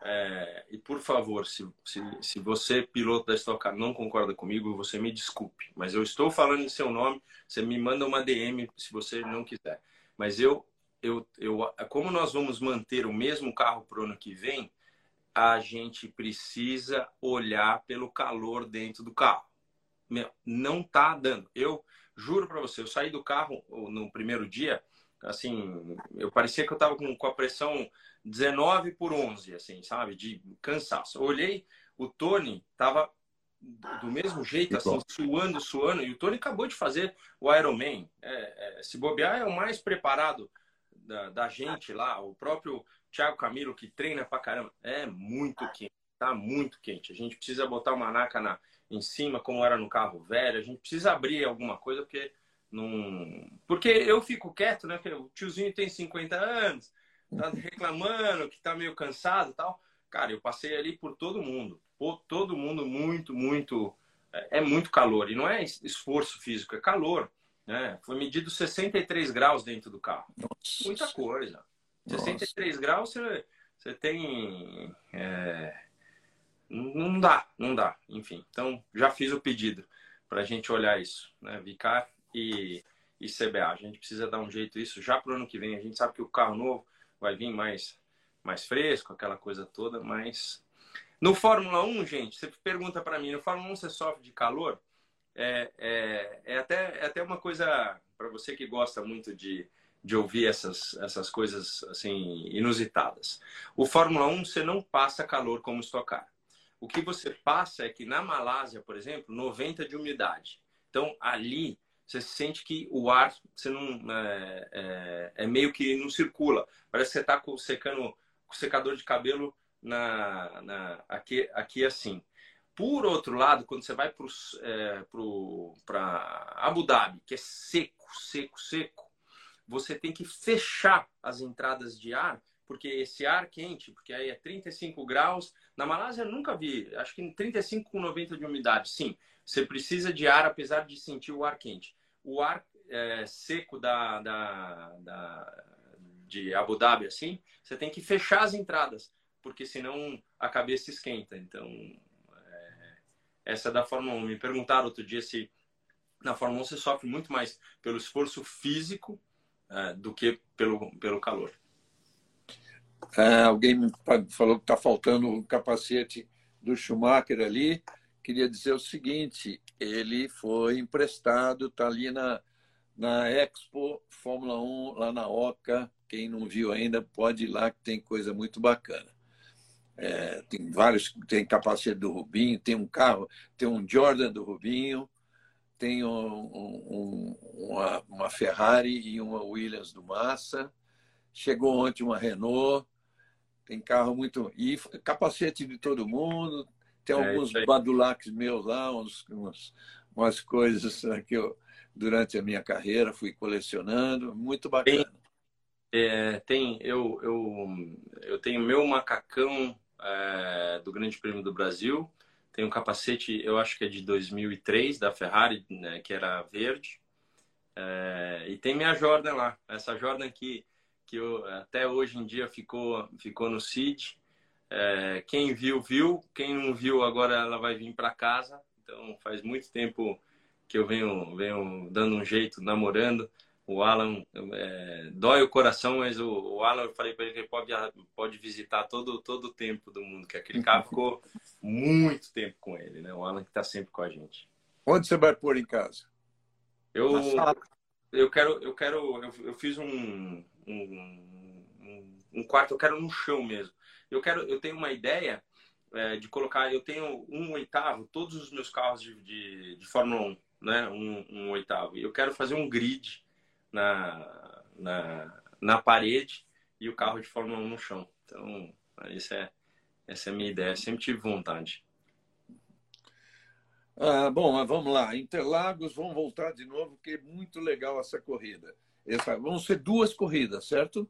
Speaker 1: É, e por favor, se, se, se você, piloto da Stock Car, não concorda comigo, você me desculpe. Mas eu estou falando em seu nome, você me manda uma DM se você não quiser. Mas eu, eu, eu como nós vamos manter o mesmo carro para o ano que vem, a gente precisa olhar pelo calor dentro do carro. Meu, não tá dando. Eu juro para você, eu saí do carro no primeiro dia, assim, eu parecia que eu tava com, com a pressão 19 por 11, assim, sabe? De cansaço. Eu olhei, o Tony tava do mesmo jeito, assim, suando, suando. E o Tony acabou de fazer o Ironman. É, é, se bobear, é o mais preparado da, da gente lá. O próprio Thiago Camilo, que treina pra caramba, é muito quente, tá muito quente. A gente precisa botar uma naca na, em cima, como era no carro velho. A gente precisa abrir alguma coisa, porque não. Porque eu fico quieto, né? Porque o tiozinho tem 50 anos, tá reclamando que tá meio cansado e tal. Cara, eu passei ali por todo mundo. Por todo mundo muito, muito. É, é muito calor. E não é esforço físico, é calor. Né? Foi medido 63 graus dentro do carro. Nossa. Muita coisa. 63 Nossa. graus você, você tem. É... Não dá, não dá. Enfim, então já fiz o pedido para a gente olhar isso, né? Vicar e, e CBA. A gente precisa dar um jeito isso já para o ano que vem. A gente sabe que o carro novo vai vir mais, mais fresco, aquela coisa toda, mas. No Fórmula 1, gente, você pergunta para mim, no Fórmula 1 você sofre de calor? É, é, é, até, é até uma coisa para você que gosta muito de, de ouvir essas, essas coisas assim inusitadas. O Fórmula 1 você não passa calor como estocar. O que você passa é que na Malásia, por exemplo, 90 de umidade. Então ali você sente que o ar você não é, é, é meio que não circula. Parece que você está secando com secador de cabelo na, na, aqui, aqui assim. Por outro lado, quando você vai para é, Abu Dhabi, que é seco, seco, seco, você tem que fechar as entradas de ar, porque esse ar quente, porque aí é 35 graus. Na Malásia nunca vi, acho que 35 com 90 de umidade. Sim, você precisa de ar, apesar de sentir o ar quente. O ar é, seco da, da, da, de Abu Dhabi, assim, você tem que fechar as entradas, porque senão a cabeça esquenta. Então, é, essa é da Fórmula 1. Me perguntaram outro dia se na Fórmula 1 você sofre muito mais pelo esforço físico é, do que pelo, pelo calor.
Speaker 2: É, alguém me falou que está faltando o capacete do Schumacher ali. Queria dizer o seguinte: ele foi emprestado, está ali na, na Expo Fórmula 1, lá na Oca. Quem não viu ainda pode ir lá, que tem coisa muito bacana. É, tem vários, tem capacete do Rubinho, tem um carro, tem um Jordan do Rubinho, tem um, um, uma, uma, Ferrari e uma Williams do Massa. Chegou ontem uma Renault. Tem carro muito. E capacete de todo mundo. Tem é, alguns badulacs meus lá, uns, umas, umas coisas que eu, durante a minha carreira, fui colecionando. Muito bacana.
Speaker 1: Tem, é, tem eu, eu, eu tenho meu macacão é, do Grande Prêmio do Brasil tem um capacete, eu acho que é de 2003, da Ferrari, né, que era verde. É, e tem minha Jordan lá. Essa Jordan que, que eu, até hoje em dia ficou, ficou no CID. É, quem viu, viu. Quem não viu, agora ela vai vir para casa. Então, faz muito tempo que eu venho, venho dando um jeito, namorando. O Alan é, dói o coração, mas o, o Alan, eu falei para ele que ele pode, pode visitar todo, todo o tempo do mundo, que aquele carro ficou muito tempo com ele, né? O Alan que está sempre com a gente.
Speaker 2: Onde você vai pôr em casa?
Speaker 1: Eu, eu quero, eu quero, eu, eu fiz um, um, um, quarto, eu quero no chão mesmo. Eu quero, eu tenho uma ideia é, de colocar, eu tenho um oitavo, todos os meus carros de, de, de Fórmula 1, né? Um, um oitavo. E eu quero fazer um grid na, na, na parede e o carro de Fórmula 1 no chão. Então, essa é, essa é a minha ideia. Sempre tive vontade.
Speaker 2: Ah, bom, vamos lá. Interlagos, vamos voltar de novo, porque é muito legal essa corrida. Essa, vão ser duas corridas, certo?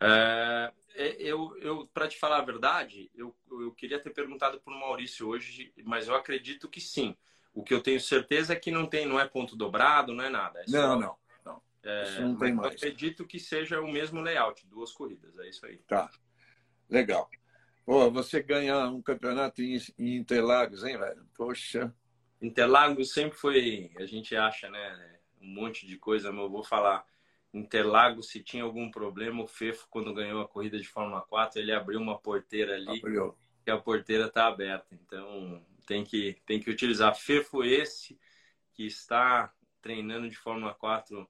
Speaker 1: É, é eu, eu para te falar a verdade, eu, eu queria ter perguntado para o Maurício hoje, mas eu acredito que sim. O que eu tenho certeza é que não tem, não é ponto dobrado, não é nada. É
Speaker 2: só, não, não.
Speaker 1: É, não tem mais. Eu acredito que seja o mesmo layout, duas corridas, é isso aí.
Speaker 2: Tá, legal. Pô, você ganhar um campeonato em, Interlagos, hein, velho? Poxa.
Speaker 1: Interlagos sempre foi, a gente acha, né, um monte de coisa, mas eu vou falar. Interlagos, se tinha algum problema, o Fefo, quando ganhou a corrida de Fórmula 4, ele abriu uma porteira ali, abriu. que a porteira está aberta. Então, tem que, tem que utilizar. Fefo esse, que está treinando de Fórmula 4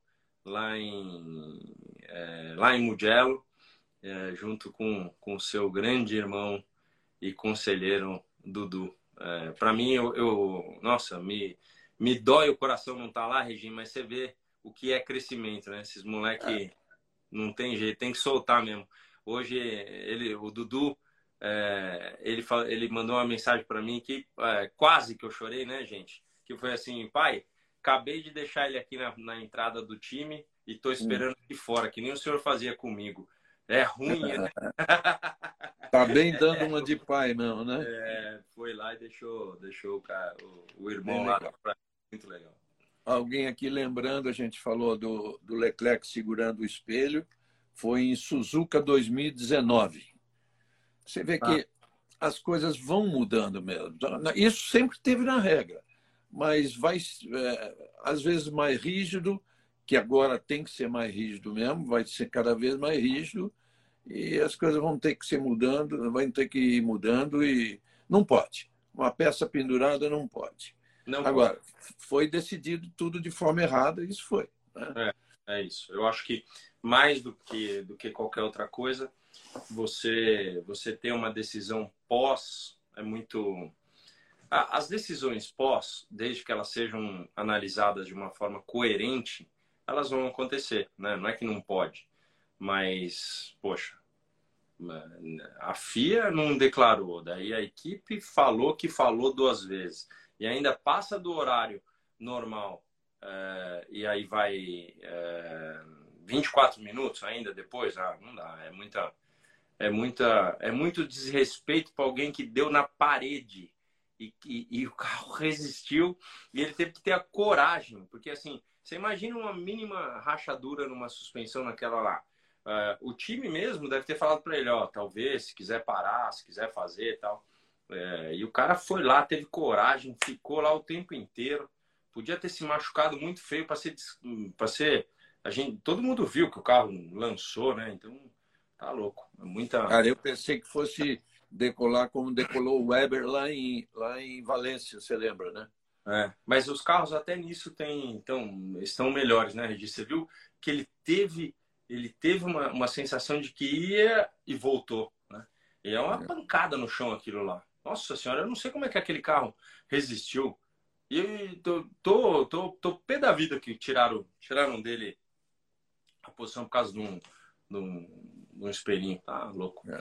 Speaker 1: lá em, é, lá em Mugello, é, junto com o seu grande irmão e conselheiro Dudu. É, para mim, eu, eu, nossa, me, me dói o coração não estar tá lá, Regina, mas você vê o que é crescimento, né? Esses moleques é. não tem jeito, tem que soltar mesmo. Hoje, ele, o Dudu, é, ele, ele mandou uma mensagem para mim que é, quase que eu chorei, né, gente? Que foi assim, pai, acabei de deixar ele aqui na, na entrada do time e estou esperando aqui fora, que nem o senhor fazia comigo. É ruim, né?
Speaker 2: tá bem dando uma de pai, não, né?
Speaker 1: É, foi lá e deixou, deixou o, cara, o, o irmão lá. Pra... Muito legal.
Speaker 2: Alguém aqui lembrando, a gente falou do, do Leclerc segurando o espelho, foi em Suzuka 2019. Você vê que ah. as coisas vão mudando mesmo. Isso sempre teve na regra mas vai é, às vezes mais rígido, que agora tem que ser mais rígido mesmo, vai ser cada vez mais rígido e as coisas vão ter que ser mudando, vão ter que ir mudando e não pode. Uma peça pendurada não pode. Não agora pode. foi decidido tudo de forma errada, isso foi.
Speaker 1: Né? É, é isso. Eu acho que mais do que do que qualquer outra coisa, você você ter uma decisão pós é muito as decisões pós, desde que elas sejam analisadas de uma forma coerente, elas vão acontecer, né? Não é que não pode, mas, poxa, a FIA não declarou, daí a equipe falou que falou duas vezes e ainda passa do horário normal é, e aí vai é, 24 minutos ainda depois, ah, não dá, é muita, é muita, é muito desrespeito para alguém que deu na parede e, e, e, o carro resistiu e ele teve que ter a coragem, porque assim, você imagina uma mínima rachadura numa suspensão naquela lá. Uh, o time mesmo deve ter falado para ele, ó, talvez, se quiser parar, se quiser fazer tal. É, e o cara foi lá, teve coragem, ficou lá o tempo inteiro. Podia ter se machucado muito feio para ser, para ser, a gente, todo mundo viu que o carro lançou, né? Então, tá louco. É muita.
Speaker 2: Cara, eu pensei que fosse decolar como decolou o Weber lá em, lá em Valência, você lembra, né?
Speaker 1: É, mas os carros até nisso tem, então, estão melhores, né, Regi? Você viu que ele teve, ele teve uma, uma sensação de que ia e voltou, né? E é uma é. pancada no chão aquilo lá. Nossa senhora, eu não sei como é que aquele carro resistiu. E tô, tô, tô, tô pé da vida que tiraram, tiraram dele a posição por causa de um, de um, de um espelhinho. Tá louco. É.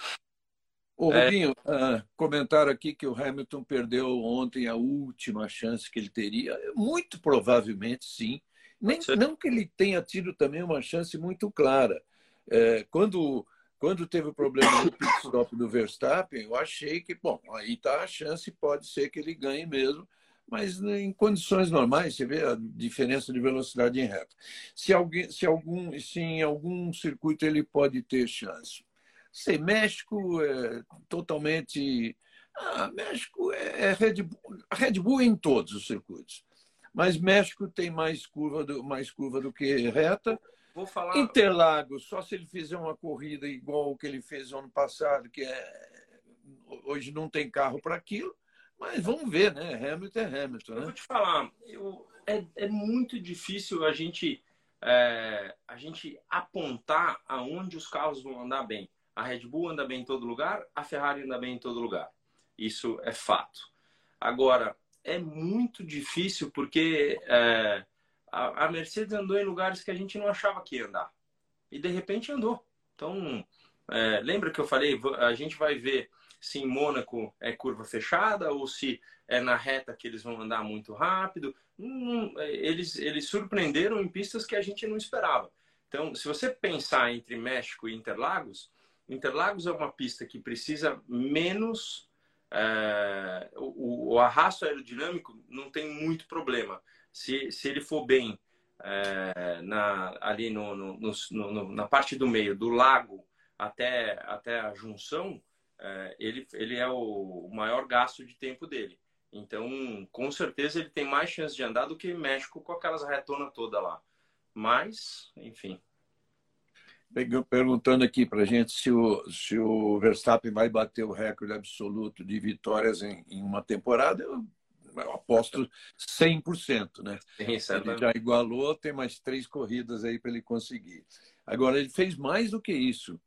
Speaker 2: Ô, é... Rubinho, uh, comentaram aqui que o Hamilton perdeu ontem a última chance que ele teria. Muito provavelmente, sim. Nem, não que ele tenha tido também uma chance muito clara. É, quando, quando teve o problema do pit stop do Verstappen, eu achei que, bom, aí está a chance, pode ser que ele ganhe mesmo, mas em condições normais, você vê a diferença de velocidade em reta. Se, alguém, se, algum, se em algum circuito ele pode ter chance, sei, México é totalmente. Ah, México é, é Red Bull, Red Bull em todos os circuitos. Mas México tem mais curva do, mais curva do que reta.
Speaker 1: Vou falar...
Speaker 2: Interlagos, só se ele fizer uma corrida igual o que ele fez ano passado, que é hoje não tem carro para aquilo, mas vamos ver, né? Hamilton é Hamilton. Né?
Speaker 1: Eu vou te falar, eu, é, é muito difícil a gente, é, a gente apontar aonde os carros vão andar bem. A Red Bull anda bem em todo lugar, a Ferrari anda bem em todo lugar. Isso é fato. Agora, é muito difícil porque é, a, a, Mercedes andou em lugares que a gente não achava que ia andar. E de repente andou. Então, é, lembra que eu falei, a gente vai ver se em Mônaco é curva fechada ou se é na reta que eles vão andar muito rápido. Hum, eles, eles surpreenderam em pistas que a gente não esperava. Então, se você pensar entre México e Interlagos, Interlagos é uma pista que precisa menos. É, o, o, arrasto aerodinâmico não tem muito problema. Se, se ele for bem é, na, ali no, no, no, na parte do meio, do lago até, até a junção, é, ele, ele é o maior gasto de tempo dele. Então, com certeza, ele tem mais chance de andar do que México com aquelas retonas toda lá. Mas, enfim.
Speaker 2: Perguntando aqui para gente se o, se o Verstappen vai bater o recorde absoluto de vitórias em, em uma temporada, eu, eu aposto 100%, né? Sim, ele já igualou, tem mais três corridas aí para ele conseguir. Agora, ele fez mais do que isso.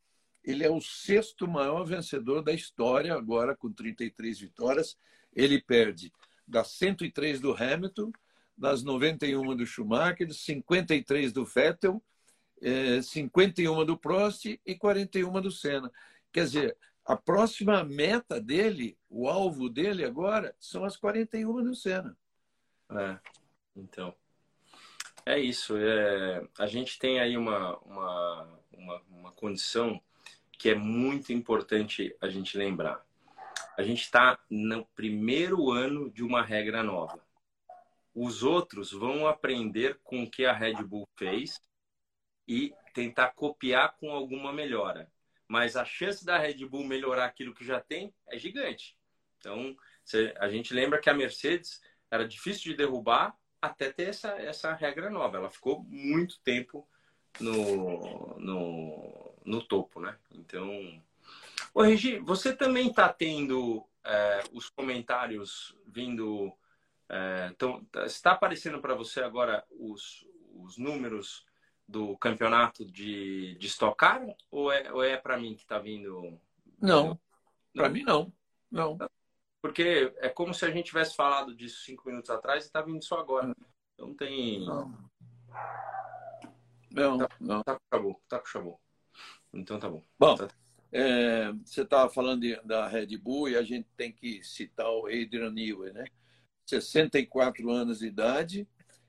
Speaker 2: Ele é o sexto maior vencedor da história, agora com 33 vitórias. Ele perde das 103 do Hamilton, das 91 do Schumacher, 53 do Vettel, 51 do Prost e 41 do Senna. Quer dizer, a próxima meta dele, o alvo dele agora, são as 41 do Senna.
Speaker 1: É, então. É isso. É, a gente tem aí uma, uma, uma, uma condição que é muito importante a gente lembrar. A gente está no primeiro ano de uma regra nova. Os outros vão aprender com o que a Red Bull fez e tentar copiar com alguma melhora. Mas a chance da Red Bull melhorar aquilo que já tem é gigante. Então, a gente lembra que a Mercedes era difícil de derrubar até ter essa, essa regra nova. Ela ficou muito tempo no, no, no topo, né? Então, Ô, Regi, você também está tendo é, os comentários vindo. É, então, está aparecendo para você agora os, os números do campeonato de, de Stock Car? Ou é, ou é para mim que está vindo?
Speaker 2: Não, para mim não. Não.
Speaker 1: Porque é como se a gente tivesse falado disso cinco minutos atrás e está vindo só agora. Então tem. Não.
Speaker 2: Não, tá, não.
Speaker 1: Tá com chabu, tá com chabu. Então tá bom.
Speaker 2: Bom,
Speaker 1: tá...
Speaker 2: é, você estava falando de, da Red Bull e a gente tem que citar o Adrian Newey, né? 64 anos de idade.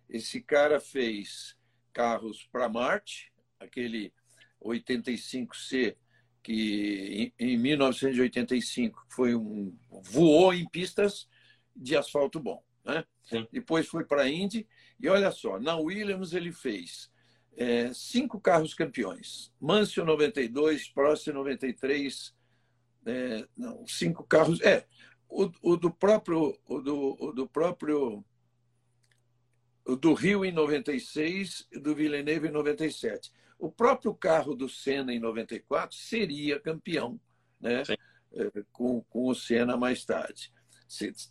Speaker 2: Esse cara fez carros para Marte, aquele 85C que em, em 1985 foi um voou em pistas de asfalto bom, né? Sim. Depois foi para a Indy e olha só, na Williams ele fez é, cinco carros campeões. Mansell 92, Prost 93, é, não, cinco carros. É, o, o do próprio, o do, o do próprio, do Rio em 96 e do Villeneuve em 97. O próprio carro do Senna em 94 seria campeão, né? É, com, com o Senna mais tarde.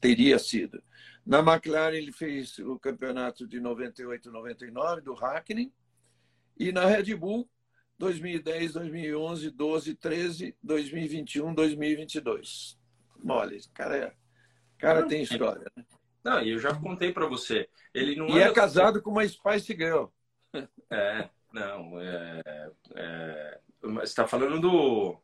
Speaker 2: Teria sido. Na McLaren, ele fez o campeonato de 98 99 do Hackney e na Red Bull, 2010, 2011, 12, 13, 2021, 2022. Mole, cara, é, cara tem história. Né?
Speaker 1: Não, e eu já contei para você. Ele não
Speaker 2: e é casado com uma Spice Girl.
Speaker 1: É, não. É, é, você está falando do.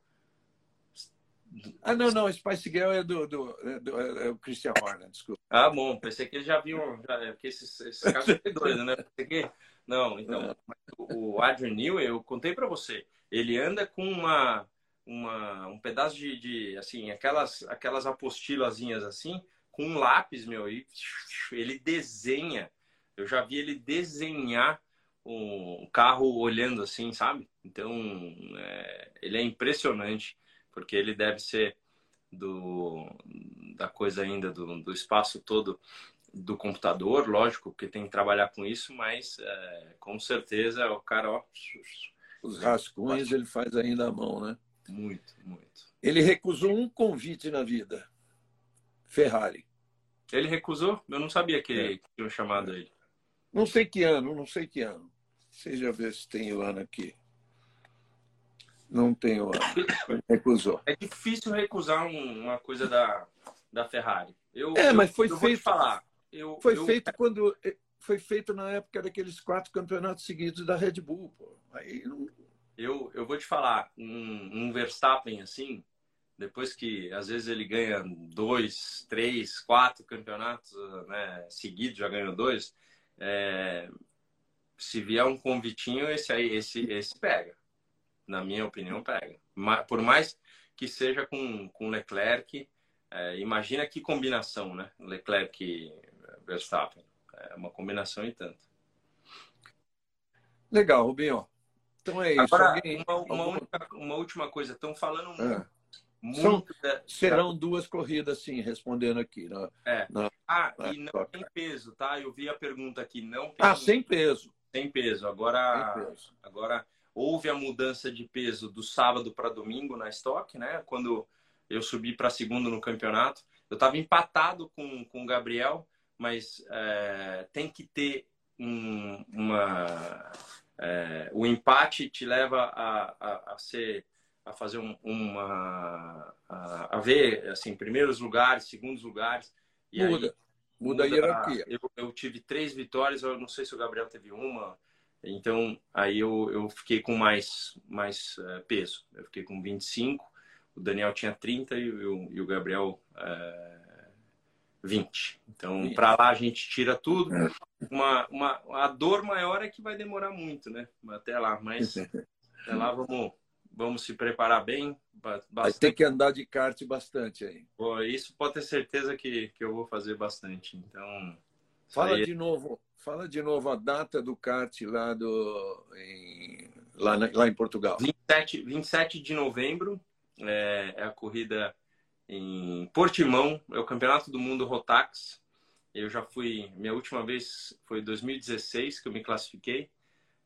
Speaker 2: Ah, não, não. Spice Girl é do, do, é do é o Christian Horner, desculpa.
Speaker 1: Ah, bom. Pensei que ele já viu. Já, porque esses, esses casos são doidos, né? Pensei que não, então, o Adrian Newey, eu contei para você, ele anda com uma, uma um pedaço de, de, assim, aquelas, aquelas apostilazinhas assim, com um lápis, meu, e ele desenha. Eu já vi ele desenhar o carro olhando assim, sabe? Então, é, ele é impressionante, porque ele deve ser do, da coisa ainda, do, do espaço todo do computador, lógico, porque tem que trabalhar com isso, mas é, com certeza o cara, ó,
Speaker 2: os rascunhos ele faz ainda à mão, né?
Speaker 1: Muito, muito.
Speaker 2: Ele recusou um convite na vida. Ferrari.
Speaker 1: Ele recusou? Eu não sabia que, é. tinham chamado ele.
Speaker 2: Não sei que ano, não sei que ano. Seja ver se tem o ano aqui. Não tem o ano. Recusou.
Speaker 1: É difícil recusar uma coisa da, da Ferrari. Eu,
Speaker 2: é,
Speaker 1: eu,
Speaker 2: mas foi feito.
Speaker 1: falar. Eu,
Speaker 2: foi feito quando. Eh, foi feito na época daqueles quatro campeonatos seguidos da Red Bull. Pô. Aí não...
Speaker 1: eu, eu vou te falar, um, um Verstappen assim, depois que às vezes ele ganha dois, três, quatro campeonatos né, seguidos, já ganhou dois, é, se vier um convitinho, esse aí, esse, esse pega. Na minha opinião, pega. Por mais que seja com, com Leclerc, é, imagina que combinação, né? Leclerc Verstappen. É uma combinação e tanto.
Speaker 2: Legal, Rubinho. Então é isso.
Speaker 1: Agora, Alguém... uma, uma, única, uma, última coisa. Estão falando. É. muito São,
Speaker 2: da... Serão duas corridas, sim, respondendo aqui. Na,
Speaker 1: é. Na, ah, na e não toca. tem peso, tá? Eu vi a pergunta aqui. Não
Speaker 2: ah, sem peso.
Speaker 1: Sem peso. Agora, sem peso. agora houve a mudança de peso do sábado para domingo na estoque, né? Quando eu subi para segundo no campeonato. Eu estava empatado com, com o Gabriel, mas é, tem que ter um, uma é, o empate te leva a, a, a ser a fazer um, uma a, a, ver assim primeiros lugares segundos lugares
Speaker 2: e muda aí, muda, a hierarquia
Speaker 1: eu, eu, tive três vitórias eu não sei se o Gabriel teve uma então aí eu, eu fiquei com mais mais uh, peso eu fiquei com 25 o Daniel tinha 30 e, o, e o Gabriel uh, 20. Então, para lá a gente tira tudo. É. Uma, uma, a dor maior é que vai demorar muito, né? Até lá, mas até lá vamos, vamos se preparar bem.
Speaker 2: Vai ter que andar de kart bastante aí.
Speaker 1: Pô, isso pode ter certeza que, que eu vou fazer bastante. Então.
Speaker 2: Fala aí... de novo, fala de novo a data do kart lá, do, em, lá, lá em Portugal.
Speaker 1: 27, 27 de novembro é, é a corrida em Portimão, é o Campeonato do Mundo Rotax. Eu já fui, minha última vez foi 2016 que eu me classifiquei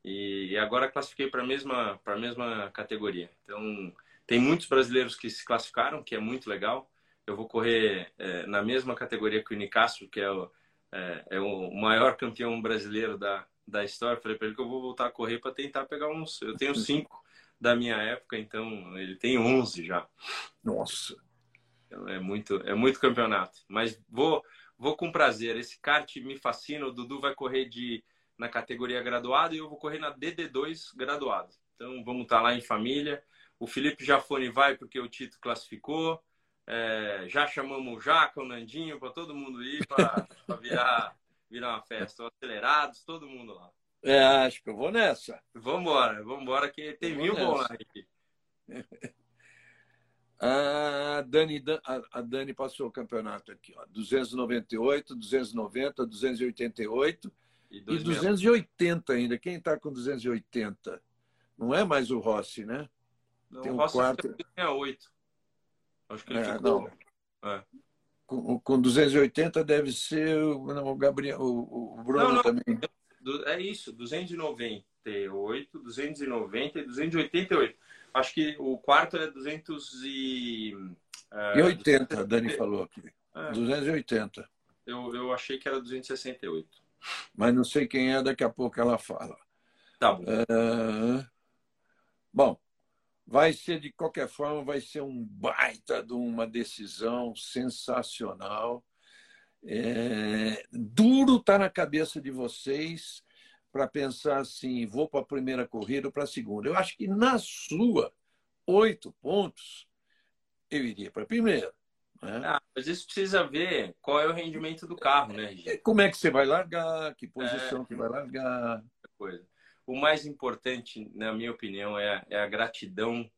Speaker 1: e agora classifiquei para a mesma para a mesma categoria. Então tem muitos brasileiros que se classificaram, que é muito legal. Eu vou correr é, na mesma categoria que o Nicastro, que é o, é, é o maior campeão brasileiro da, da história. Falei para ele que eu vou voltar a correr para tentar pegar uns. Eu tenho cinco da minha época, então ele tem 11 já.
Speaker 2: Nossa.
Speaker 1: Então, é muito, é muito campeonato. Mas vou, vou com prazer. Esse kart me fascina. O Dudu vai correr de, na categoria graduado e eu vou correr na DD2 graduado. Então vamos estar tá lá em família. O Felipe Jafone vai porque o Tito classificou. É, já chamamos o Jaca, o Nandinho, para todo mundo ir para virar, virar uma festa. Acelerados, todo mundo lá.
Speaker 2: É, acho que eu vou nessa.
Speaker 1: Vamos embora que tem mil bom lá.
Speaker 2: A Dani, a Dani passou o campeonato aqui, ó. 298, 290, 288 e, e 280 ainda. Quem está com 280? Não é mais o Rossi, né?
Speaker 1: Não, Tem um o Rossi quarto... tem 8. Acho que ele é, ficou...
Speaker 2: Não. É. Com, com 280 deve ser não, o Gabriel, o, o Bruno não, não. também.
Speaker 1: É isso, 298, 290 e 288. Acho que o quarto é 200 e...
Speaker 2: Uh, e 80, a Dani falou aqui. É. 280.
Speaker 1: Eu, eu achei que era 268.
Speaker 2: Mas não sei quem é, daqui a pouco ela fala.
Speaker 1: Tá bom. Uh,
Speaker 2: bom, vai ser, de qualquer forma, vai ser um baita de uma decisão sensacional. É, duro está na cabeça de vocês para pensar assim, vou para a primeira corrida ou para a segunda. Eu acho que na sua, oito pontos, eu iria para a primeira. Né?
Speaker 1: Ah, mas isso precisa ver qual é o rendimento do carro, né?
Speaker 2: Como é que você vai largar, que posição é... que vai largar.
Speaker 1: Coisa. O mais importante, na minha opinião, é a, é a gratidão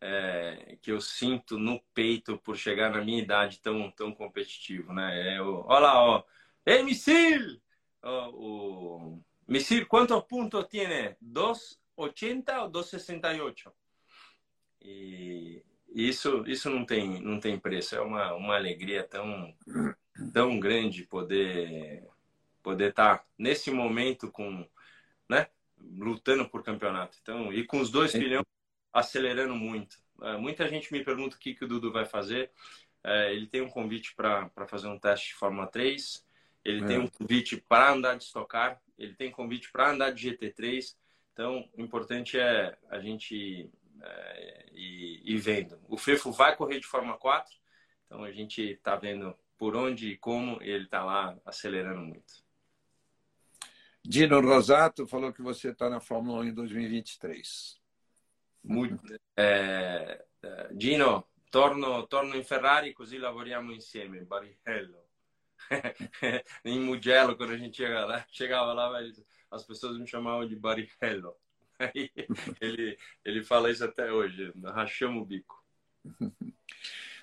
Speaker 1: é, que eu sinto no peito por chegar na minha idade tão, tão competitivo, né? É o, olha lá, ó, MC! Ó, o, Misir, quantos pontos tem? 280 ou 268? E isso, isso não tem, não tem preço. É uma, uma alegria tão, tão grande poder poder estar tá nesse momento com, né, lutando por campeonato. Então, e com os dois filhos acelerando muito. É, muita gente me pergunta o que, que o Dudu vai fazer. É, ele tem um convite para fazer um teste de Fórmula 3. Ele é. tem um convite para andar de estocar. Ele tem convite para andar de GT3. Então, o importante é a gente é, ir, ir vendo. O Fefo vai correr de Fórmula 4. Então, a gente está vendo por onde e como ele está lá acelerando muito.
Speaker 2: Dino Rosato falou que você está na Fórmula 1 em 2023.
Speaker 1: Muito. É, Gino, torno, torno in Ferrari così lavoriamo insieme, Barrichello. em Mugello, quando a gente chegava lá, chegava lá as pessoas me chamavam de Barrichello. Ele, ele fala isso até hoje, rachamos o bico.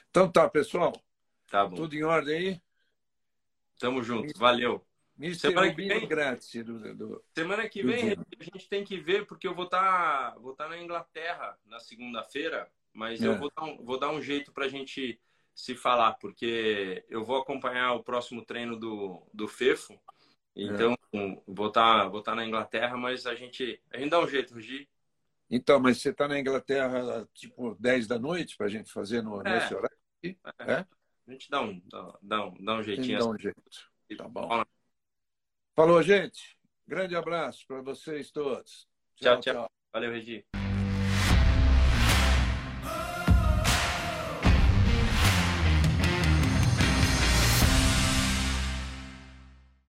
Speaker 2: Então tá, pessoal.
Speaker 1: Tá bom.
Speaker 2: Tudo em ordem aí?
Speaker 1: Tamo junto, valeu.
Speaker 2: Mister semana que vem, grátis do,
Speaker 1: do, semana que vem a gente tem que ver porque eu vou estar tá, vou tá na Inglaterra na segunda-feira, mas é. eu vou dar, um, vou dar um jeito para a gente se falar porque eu vou acompanhar o próximo treino do, do Fefo. Então é. vou estar tá, na Inglaterra, mas a gente a gente dá um jeito, Rugi.
Speaker 2: Então, mas você está na Inglaterra tipo 10 da noite para a gente fazer no, é. nesse horário? É.
Speaker 1: é. A gente dá um, dá, um, dá um jeitinho.
Speaker 2: Dá um jeito. Tá bom. Falou, gente. Grande abraço para vocês todos.
Speaker 1: Tchau, tchau. tchau. Valeu, Regi.